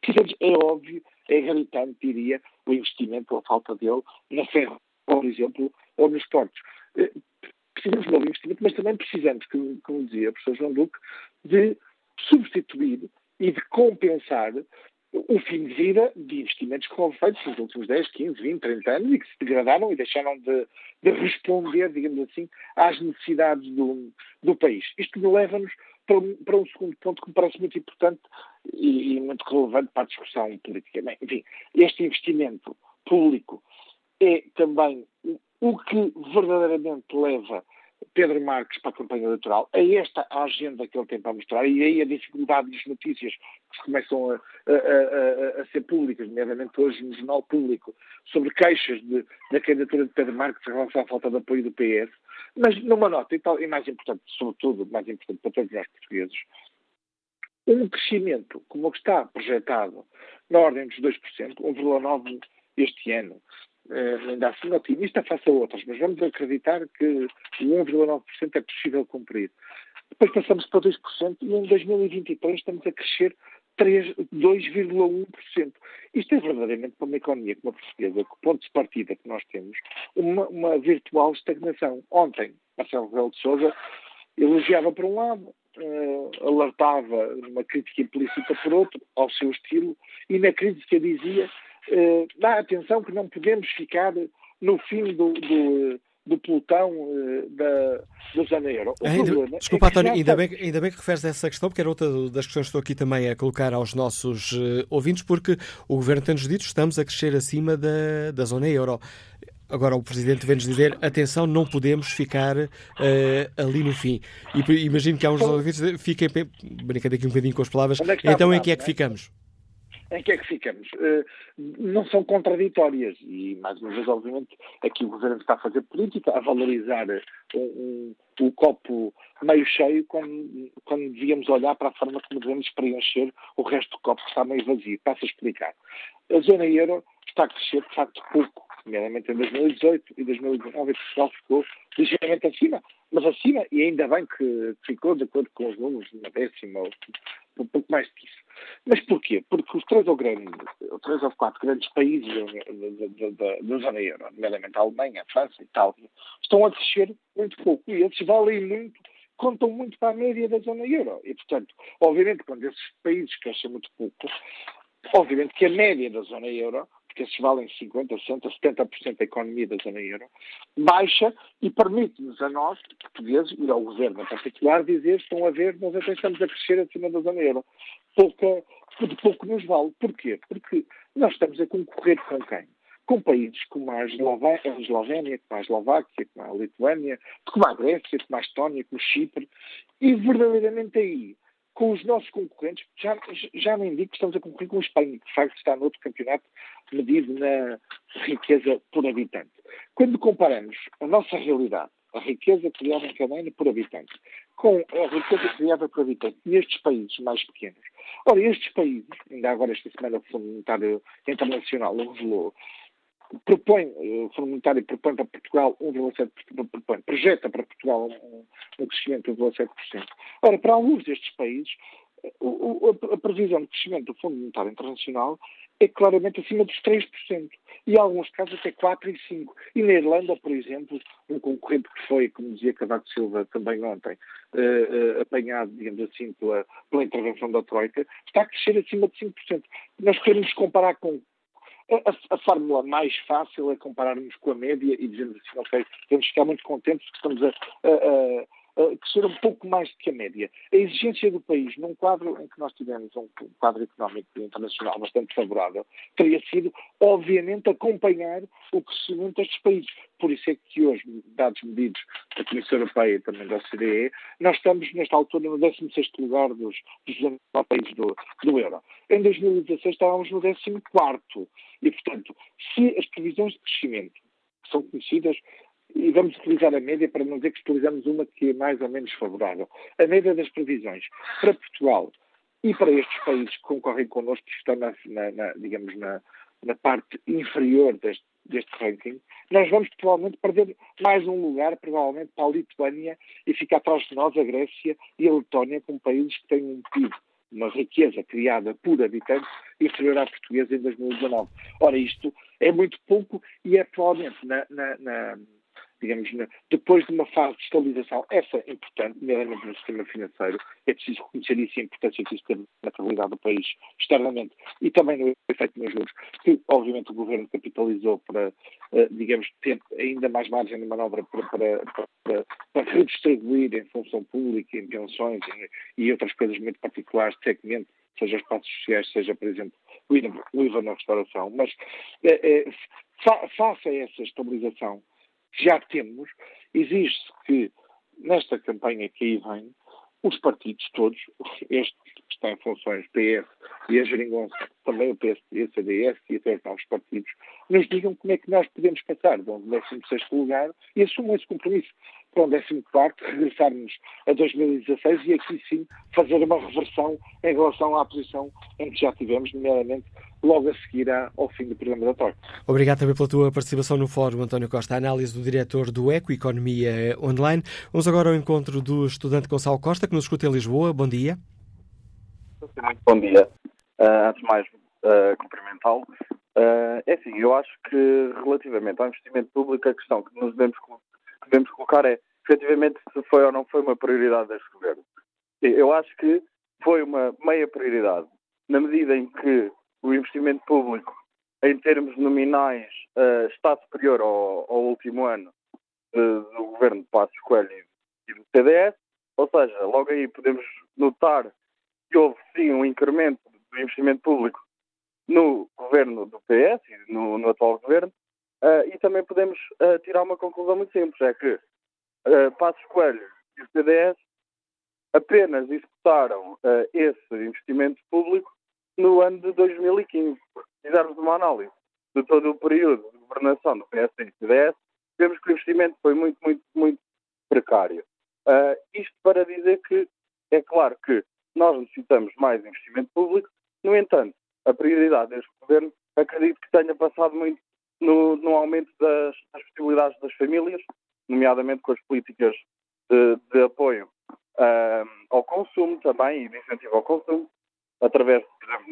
Precisamos, é óbvio, é gritante, diria, o investimento, ou a falta dele, na ferro, por exemplo, ou nos portos. Uh, precisamos de novo investimento, mas também precisamos, como, como dizia o professor João Duque, de substituir e de compensar o fim de vida de investimentos que foram feitos nos últimos 10, 15, 20, 30 anos e que se degradaram e deixaram de, de responder, digamos assim, às necessidades do, do país. Isto leva-nos para, para, um segundo ponto que me parece muito importante e, e muito relevante para a discussão política. Bem, enfim, este investimento público é também o que verdadeiramente leva Pedro Marques para a campanha eleitoral. É esta a agenda que ele tem para mostrar e aí a dificuldade das notícias que começam a, a, a, a ser públicas, nomeadamente hoje no Jornal Público, sobre queixas de, da candidatura de Pedro Marques em relação à falta de apoio do PS. Mas numa nota, e, tal, e mais importante, sobretudo, mais importante para todos nós portugueses, um crescimento como o que está projetado na ordem dos 2%, 1,9% este ano, ainda assim otimista face a outras, mas vamos acreditar que o 1,9% é possível cumprir. Depois passamos para 2% e em 2023 estamos a crescer 2,1%. Isto é verdadeiramente para uma economia como a portuguesa, o ponto de partida que nós temos, uma, uma virtual estagnação. Ontem, Marcelo Rebelo de Sousa elogiava por um lado, uh, alertava numa crítica implícita por outro, ao seu estilo, e na crítica dizia uh, dá atenção que não podemos ficar no fim do, do, do pelotão uh, da, da zona euro. Ainda, desculpa, é António, ainda, bem, ainda bem que referes a essa questão, porque era outra das questões que estou aqui também a colocar aos nossos uh, ouvintes, porque o Governo tem-nos dito que estamos a crescer acima da, da zona euro. Agora, o Presidente vem-nos dizer, atenção, não podemos ficar uh, ali no fim. E imagino que há uns ouvintes fiquem, brincando aqui um bocadinho com as palavras, é então em que é que ficamos? Em que é que ficamos? Uh, não são contraditórias e, mais uma vez, obviamente, aqui o Governo está a fazer política, a valorizar um, o copo meio cheio quando, quando devíamos olhar para a forma como devemos preencher o resto do copo que está meio vazio. Passo a explicar. A zona euro está a crescer, de facto, pouco, nomeadamente em 2018 e 2019, Portugal ficou ligeiramente acima, mas acima, e ainda bem que ficou, de acordo com os números, uma décima ou um pouco mais disso. Mas porquê? Porque os três ou, grandes, três ou quatro grandes países da, zona euro, nomeadamente a Alemanha, a França, a Itália, estão a crescer muito pouco e eles valem muito, contam muito para a média da zona euro. E, portanto, obviamente, quando esses países crescem muito pouco, obviamente que a média da zona euro porque esses valem 50%, 60%, 70% da economia da zona euro, baixa e permite-nos a nós, portugueses, e ao governo em particular, dizer estão a ver, nós até estamos a crescer acima da zona euro. Pouca, de pouco nos vale. Porquê? Porque nós estamos a concorrer com quem? Com países como a Eslovénia, como a Eslováquia, como a Lituânia, como a Grécia, como a Estónia, como Chipre, e verdadeiramente aí com os nossos concorrentes, já, já nem digo que estamos a concorrer com a Espanha, que de facto está no outro campeonato medido na riqueza por habitante. Quando comparamos a nossa realidade, a riqueza criada em cada ano por habitante, com a riqueza criada por habitante nestes países mais pequenos. Ora, estes países, ainda agora esta semana o Fundo Monetário Internacional revelou, propõe, o Fundo Monetário propõe para Portugal 1,7%, projeta para Portugal um, um crescimento de 1,7%. Ora, para alguns destes países, o, o, a previsão de crescimento do Fundo Monetário Internacional é claramente acima dos 3%. E em alguns casos até 4% e 5%. E na Irlanda, por exemplo, um concorrente que foi, como dizia Cavaco Silva também ontem, uh, uh, apanhado, digamos assim, pela, pela intervenção da Troika, está a crescer acima de 5%. Nós queremos comparar com a, a, fórmula mais fácil é compararmos com a média e dizermos assim, ok, temos que ficar muito contentes que estamos a, a, uh, crescer um pouco mais do que a média. A exigência do país, num quadro em que nós tivemos um quadro económico internacional bastante favorável, teria sido, obviamente, acompanhar o crescimento destes países. Por isso é que hoje, dados medidos da Comissão Europeia e também da OCDE, nós estamos, nesta altura, no 16 lugar dos, dos 19 países do, do euro. Em 2016 estávamos no 14 e, portanto, se as previsões de crescimento são conhecidas, e vamos utilizar a média para não dizer que utilizamos uma que é mais ou menos favorável. A média das previsões para Portugal e para estes países que concorrem connosco, que estão, na, na, na digamos, na, na parte inferior deste, deste ranking, nós vamos provavelmente perder mais um lugar, provavelmente para a Lituânia, e ficar atrás de nós a Grécia e a Letónia, como países que têm um PIB, uma riqueza criada por habitante inferior à portuguesa em 2019. Ora, isto é muito pouco e é provavelmente na, na, na digamos, depois de uma fase de estabilização, essa é importante, nomeadamente no sistema financeiro, é preciso reconhecer isso e a importância que isso tem na estabilidade do país externamente e também no efeito nos juros, que obviamente o governo capitalizou para, eh, digamos, ter ainda mais margem de manobra para, para, para, para redistribuir em função pública, em pensões e, e outras coisas muito particulares, segmento, seja os passos sociais, seja, por exemplo, o IVA na restauração. Mas é, é, fa, faça essa estabilização já temos, exige-se que nesta campanha que aí vem, os partidos todos, este que está em funções, PS e a Geringonça, também o PSD, o CDS e até os partidos, nos digam como é que nós podemos passar um 16 lugar e assumam esse compromisso para um 14, regressarmos a 2016 e aqui sim fazer uma reversão em relação à posição em que já tivemos, nomeadamente logo a seguir ao fim do programa da TOR. Obrigado também pela tua participação no fórum, António Costa. A análise do diretor do ECO, Economia Online. Vamos agora ao encontro do estudante Gonçalo Costa, que nos escuta em Lisboa. Bom dia. Muito bom dia. Uh, antes de mais, uh, cumprimentá-lo. Uh, é assim, eu acho que relativamente ao investimento público, a questão que nos devemos, devemos colocar é efetivamente se foi ou não foi uma prioridade deste governo. Eu acho que foi uma meia prioridade, na medida em que o investimento público, em termos nominais, uh, está superior ao, ao último ano uh, do governo de Passos Coelho e do CDS, ou seja, logo aí podemos notar que houve sim um incremento do investimento público no governo do PS e no, no atual governo, uh, e também podemos uh, tirar uma conclusão muito simples, é que uh, Passos Coelho e o CDS apenas executaram esse investimento público no ano de 2015. Se fizermos uma análise de todo o período de governação do PS e CDS, vemos que o investimento foi muito, muito, muito precário. isto para dizer que é claro que nós necessitamos mais investimento público, no entanto, a prioridade deste governo acredito que tenha passado muito no, no aumento das, das, possibilidades das famílias, nomeadamente com as políticas de, de apoio uh, ao consumo também e de incentivo ao consumo, através,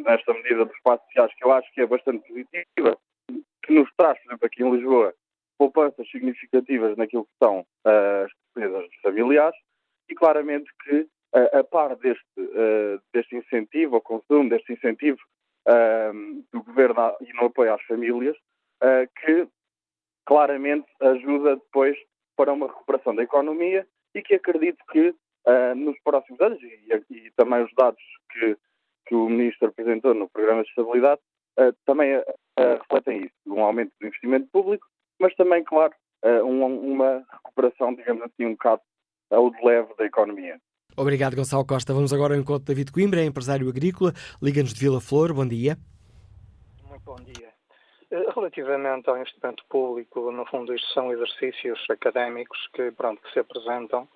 desta medida dos passos sociais, que eu acho que é bastante positiva, que nos traz, por exemplo, aqui em Lisboa, poupanças significativas naquilo que são uh, as despesas familiares e claramente que, uh, a par deste, uh, deste incentivo ao consumo, deste incentivo do governo e no apoio às famílias, que claramente ajuda depois para uma recuperação da economia e que acredito que uh, nos próximos anos, e, e, também os dados que, que o Ministro apresentou no Programa de Estabilidade, uh, também refletem isso, um aumento do investimento público, mas também, claro, um, uma recuperação, digamos assim, um bocado ao de leve da economia. Obrigado, Gonçalo Costa. Vamos agora ao encontro de David Coimbra, é empresário agrícola, liga-nos de Vila Flor. Bom dia. Muito bom dia. Relativamente ao investimento público, no fundo isto são exercícios académicos que, pronto, que se apresentam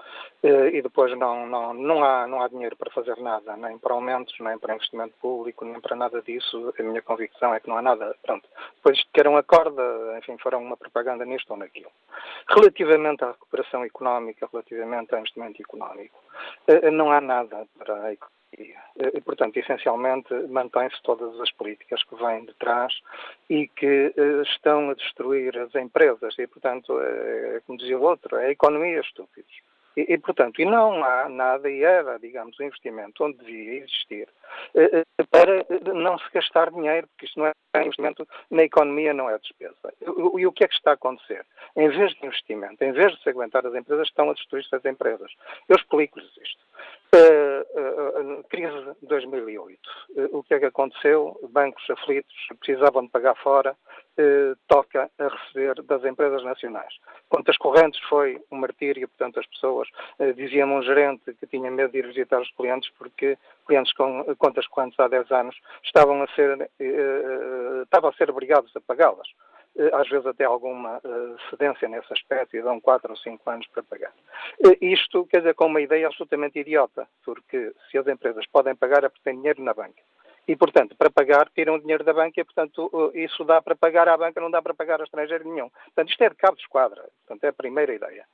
eh, e depois não, não, não, há, não há dinheiro para fazer nada, nem para aumentos, nem para investimento público, nem para nada disso. A minha convicção é que não há nada. Pronto. Depois queiram uma corda, enfim, farão uma propaganda nisto ou naquilo. Relativamente à recuperação económica, relativamente ao investimento económico, eh, não há nada para a e, portanto, essencialmente, mantém-se todas as políticas que vêm de trás e que eh, estão a destruir as empresas. E, portanto, é, como dizia o outro, a economia estúpidos. E, e, portanto, e não há nada, e era, digamos, um investimento onde devia existir, eh, eh, para não se gastar dinheiro, porque isto não é investimento na economia, não é despesa. E, e o que é que está a acontecer? Em vez de investimento, em vez de se aguentar as empresas, estão a destruir-se as empresas. Eu explico-lhes isto. Uh, uh, crise de 2008. Uh, o que é que aconteceu? Bancos aflitos precisavam de pagar fora, toca a receber das empresas nacionais. Contas correntes foi um martírio, portanto as pessoas diziam um gerente que tinha medo de ir visitar os clientes porque clientes com contas correntes há 10 anos estavam a ser, estavam a ser obrigados a pagá-las. Às vezes até alguma cedência nesse aspecto e dão 4 ou 5 anos para pagar. Isto, quer dizer, com uma ideia absolutamente idiota, porque se as empresas podem pagar é porque têm dinheiro na banca. E, portanto, para pagar, tiram o dinheiro da banca e, portanto, isso dá para pagar à banca, não dá para pagar a estrangeiro nenhum. Portanto, isto é de cabo de esquadra. Portanto, é a primeira ideia.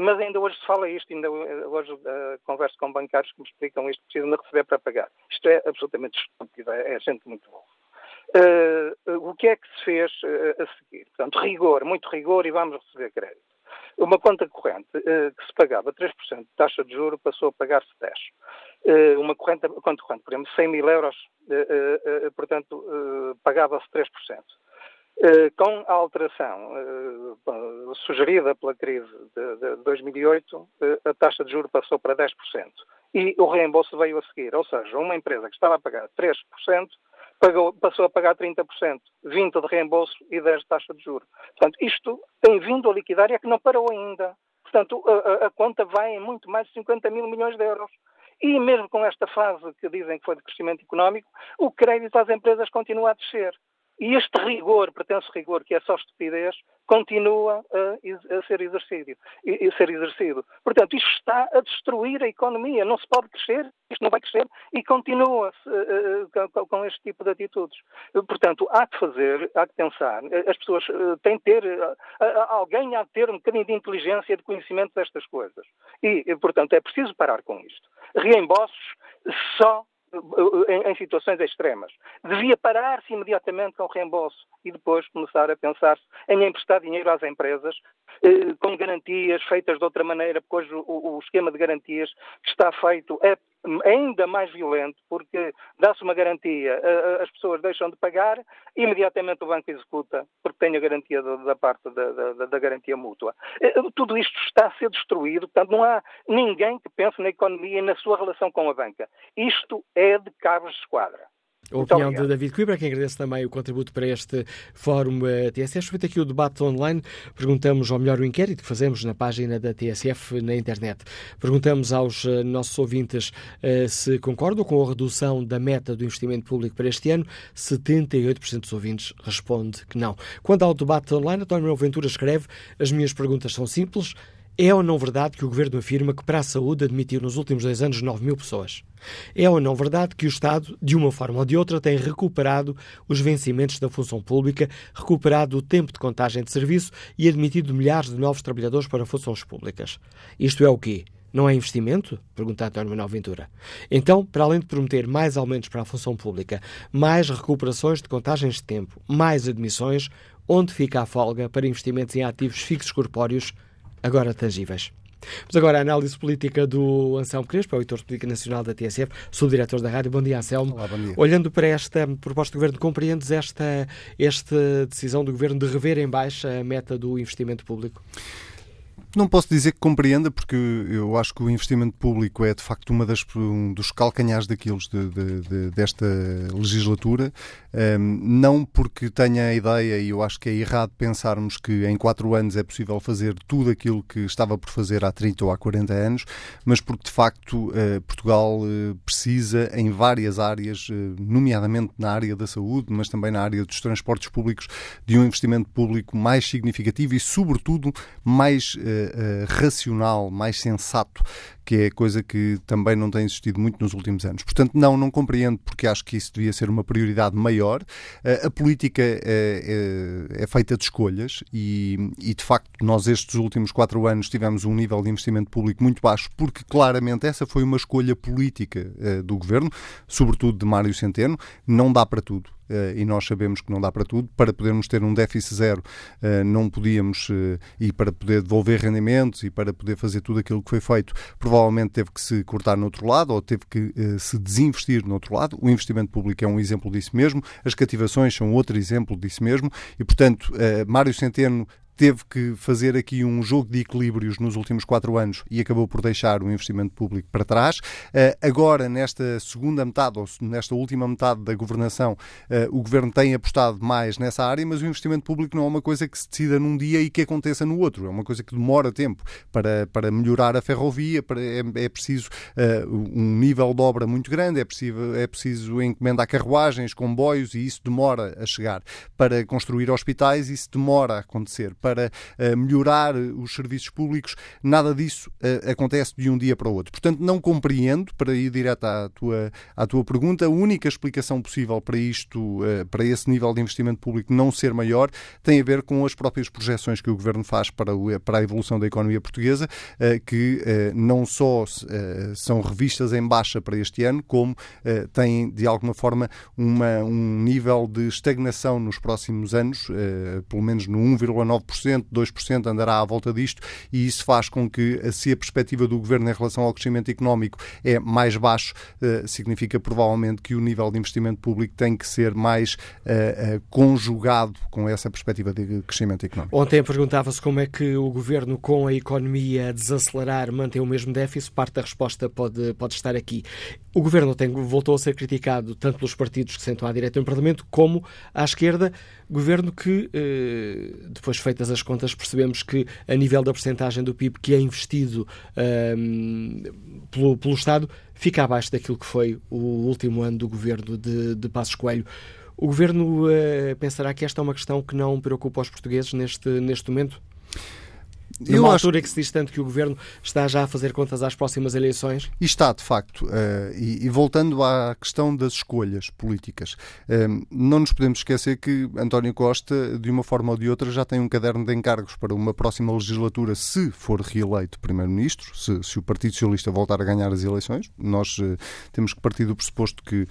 Mas ainda hoje se fala isto, ainda hoje converso com bancários que me explicam isto, precisam de receber para pagar. Isto é absolutamente estúpido, é gente muito boa. Uh, o que é que se fez uh, a seguir? Portanto, rigor, muito rigor e vamos receber crédito. Uma conta corrente uh, que se pagava 3% de taxa de juro passou a pagar-se 10%. uma corrente, conta corrente, por exemplo, 100 mil euros, portanto, pagava-se 3%. com a alteração sugerida pela crise de, de 2008, a taxa de juro passou para 10%. E o reembolso veio a seguir. Ou seja, uma empresa que estava a pagar 3%, pagou, passou a pagar 30%, 20% de reembolso e 10% de taxa de juros. Portanto, isto tem vindo a liquidar e é que não parou ainda. Portanto, a, a, conta vai em muito mais de 50 mil milhões de euros. E mesmo com esta fase que dizem que foi de crescimento económico, o crédito às empresas continua a descer. E este rigor, pretenso rigor, que é só estupidez, continua a, a ser, exercido, a ser exercido. Portanto, isto está a destruir a economia. Não se pode crescer, isto não vai crescer e continua-se uh, com, com, este tipo de atitudes. Portanto, há que fazer, há que pensar. As pessoas têm de ter, alguém há de ter um bocadinho de inteligência de conhecimento destas coisas. E, portanto, é preciso parar com isto. Reembolsos só em, em situações extremas. Devia parar-se imediatamente com o reembolso e depois começar a pensar-se em emprestar dinheiro às empresas eh, com garantias feitas de outra maneira, porque hoje o, o, esquema de garantias que está feito é ainda mais violento, porque dá-se uma garantia, as pessoas deixam de pagar, imediatamente o banco executa, porque tem a garantia da, parte da, da, da, garantia mútua. Eh, tudo isto está a ser destruído, portanto não há ninguém que pense na economia e na sua relação com a banca. Isto é de cabos de esquadra. A opinião de David Coimbra, que agradece também o contributo para este Fórum eh, TSF. Feito aqui o debate online, perguntamos, ou melhor, o inquérito que fazemos na página da TSF na internet. Perguntamos aos eh, nossos ouvintes uh, se concordam com a redução da meta do investimento público para este ano. 78% dos ouvintes responde que não. Quanto ao debate online, António Ventura escreve: As minhas perguntas são simples. É ou não verdade que o Governo afirma que para a saúde admitiu nos últimos dois anos 9 mil pessoas? É ou não verdade que o Estado, de uma forma ou de outra, tem recuperado os vencimentos da função pública, recuperado o tempo de contagem de serviço e admitido milhares de novos trabalhadores para funções públicas? Isto é o quê? Não é investimento? Pergunta António Manuel Ventura. Então, para além de prometer mais aumentos para a função pública, mais recuperações de contagens de tempo, mais admissões, onde fica a folga para investimentos em ativos fixos corpóreos agora tangíveis. Mas agora a análise política do Anselmo Crespo, editor de política nacional da TSF, subdiretor da rádio. Bom dia, Anselmo. Olá, bom dia. Olhando para esta proposta do Governo, compreendes esta, esta decisão do Governo de rever em baixa a meta do investimento público? Não posso dizer que compreenda, porque eu acho que o investimento público é de facto uma das, um dos calcanhares daqueles de, de, de, desta legislatura. Um, não porque tenha a ideia, e eu acho que é errado pensarmos que em quatro anos é possível fazer tudo aquilo que estava por fazer há 30 ou há 40 anos, mas porque de facto uh, Portugal uh, precisa em várias áreas, uh, nomeadamente na área da saúde, mas também na área dos transportes públicos, de um investimento público mais significativo e, sobretudo, mais racional, mais sensato, que é coisa que também não tem existido muito nos últimos anos. Portanto, não, não compreendo porque acho que isso devia ser uma prioridade maior. Uh, a política é, é, é, feita de escolhas e, e, de facto, nós estes últimos quatro anos tivemos um nível de investimento público muito baixo porque, claramente, essa foi uma escolha política do governo, sobretudo de Mário Centeno. Não dá para tudo. Uh, e nós sabemos que não dá para tudo. Para podermos ter um déficit zero, uh, não podíamos, uh, e para poder devolver rendimentos e para poder fazer tudo aquilo que foi feito, provavelmente teve que se cortar no outro lado ou teve que se desinvestir no outro lado. O investimento público é um exemplo disso mesmo, as cativações são outro exemplo disso mesmo, e portanto, Mário Centeno teve que fazer aqui um jogo de equilíbrios nos últimos quatro anos e acabou por deixar o investimento público para trás. Uh, agora, nesta segunda metade, ou nesta última metade da governação, uh, o governo tem apostado mais nessa área, mas o investimento público não é uma coisa que se decida num dia e que aconteça no outro. É uma coisa que demora tempo para, para melhorar a ferrovia, para, é, é preciso uh, um nível de obra muito grande, é preciso, é preciso encomendar carruagens, comboios e isso demora a chegar. Para construir hospitais, isso demora a acontecer. Para para uh, melhorar os serviços públicos, nada disso uh, acontece de um dia para o outro. Portanto, não compreendo, para ir direto à tua, à tua pergunta, a única explicação possível para isto, para esse nível de investimento público não ser maior, tem a ver com as próprias projeções que o Governo faz para, para a evolução da economia portuguesa, que não só são revistas em baixa para este ano, como têm, de alguma forma, uma, um nível de estagnação nos próximos anos, pelo menos no 1,9% 1%, 2% andará à volta disto, e isso faz com que, se a perspectiva do governo em relação ao crescimento económico é mais baixo, eh, significa provavelmente que o nível de investimento público tem que ser mais uh, uh, conjugado com essa perspectiva de crescimento económico. Ontem perguntava-se como é que o governo, com a economia a desacelerar, mantém o mesmo déficit. Parte da resposta pode, pode estar aqui. O governo tem, voltou a ser criticado tanto pelos partidos que sentam à direita no Parlamento como à esquerda. Governo que, depois feitas as contas, percebemos que a nível da percentagem do PIB que é investido um, pelo, pelo Estado fica abaixo daquilo que foi o último ano do governo de, de Passos Coelho. O governo uh, pensará que esta é uma questão que não preocupa os portugueses neste, neste momento? Numa eu altura acho... que se diz tanto que o Governo está já a fazer contas às próximas eleições? E está, de facto. Uh, e, e, voltando à questão das escolhas políticas, uh, não nos podemos esquecer que António Costa, de uma forma ou de outra, já tem um caderno de encargos para uma próxima legislatura, se for reeleito Primeiro-Ministro, se, se, o Partido Socialista voltar a ganhar as eleições. Nós uh, temos que partir do pressuposto que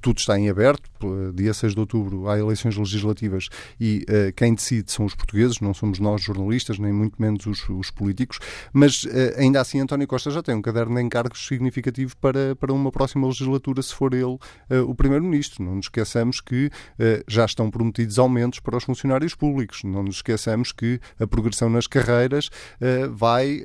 tudo está em aberto. Dia 6 de outubro há eleições legislativas e quem decide são os portugueses, não somos nós jornalistas, nem muito menos os, os políticos, mas eh, ainda assim António Costa já tem um caderno de encargos significativo para, para uma próxima legislatura, se for ele eh, o Primeiro-Ministro. Não nos esqueçamos que eh, já estão prometidos aumentos para os funcionários públicos. Não nos esqueçamos que a progressão nas carreiras vai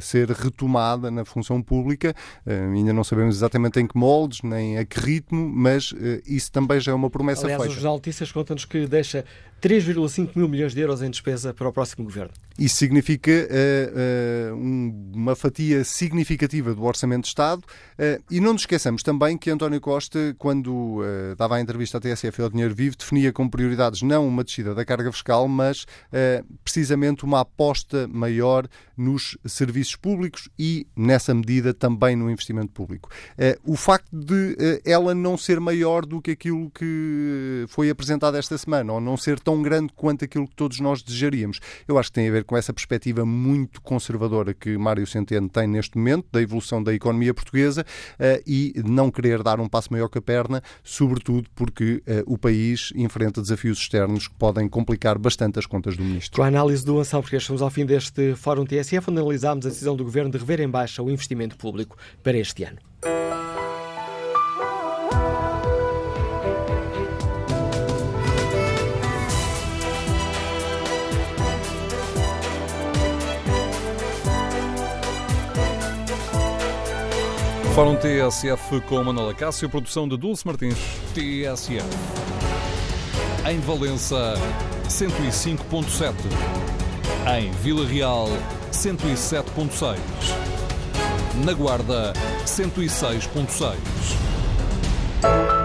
ser retomada na função pública. ainda não sabemos exatamente em que moldes, nem a que ritmo, mas isso também já é uma promessa Aliás, feita. Aliás, os Jornal Notícias contam-nos que deixa 3,5 mil milhões de euros em despesa para o próximo governo. Isso significa uh, uh, um, uma fatia significativa do Orçamento de Estado uh, e não nos esqueçamos também que António Costa, quando dava a entrevista à TSF ao Dinheiro Vivo, definia como prioridades não uma descida da carga fiscal, mas precisamente uma aposta maior nos serviços públicos e, nessa medida, também no investimento público. o facto de ela não ser maior do que aquilo que foi apresentado esta semana, ou não ser tão grande quanto aquilo que todos nós desejaríamos. Eu acho que tem a ver com essa perspectiva muito conservadora que Mário Centeno tem neste momento da evolução da economia portuguesa uh, e não querer dar um passo maior que a perna, sobretudo porque o país enfrenta desafios externos que podem complicar bastante as contas do Ministro. Com a análise do Anselmo porque estamos ao fim deste Fórum TSF, onde analisámos a decisão do Governo de rever em baixa o investimento público para este ano. Fórum TSF com Manuela Cássio, produção de Dulce Martins, TSF. Em Valença, 105.7. Em Vila Real, 107.6. Na Guarda, 106.6.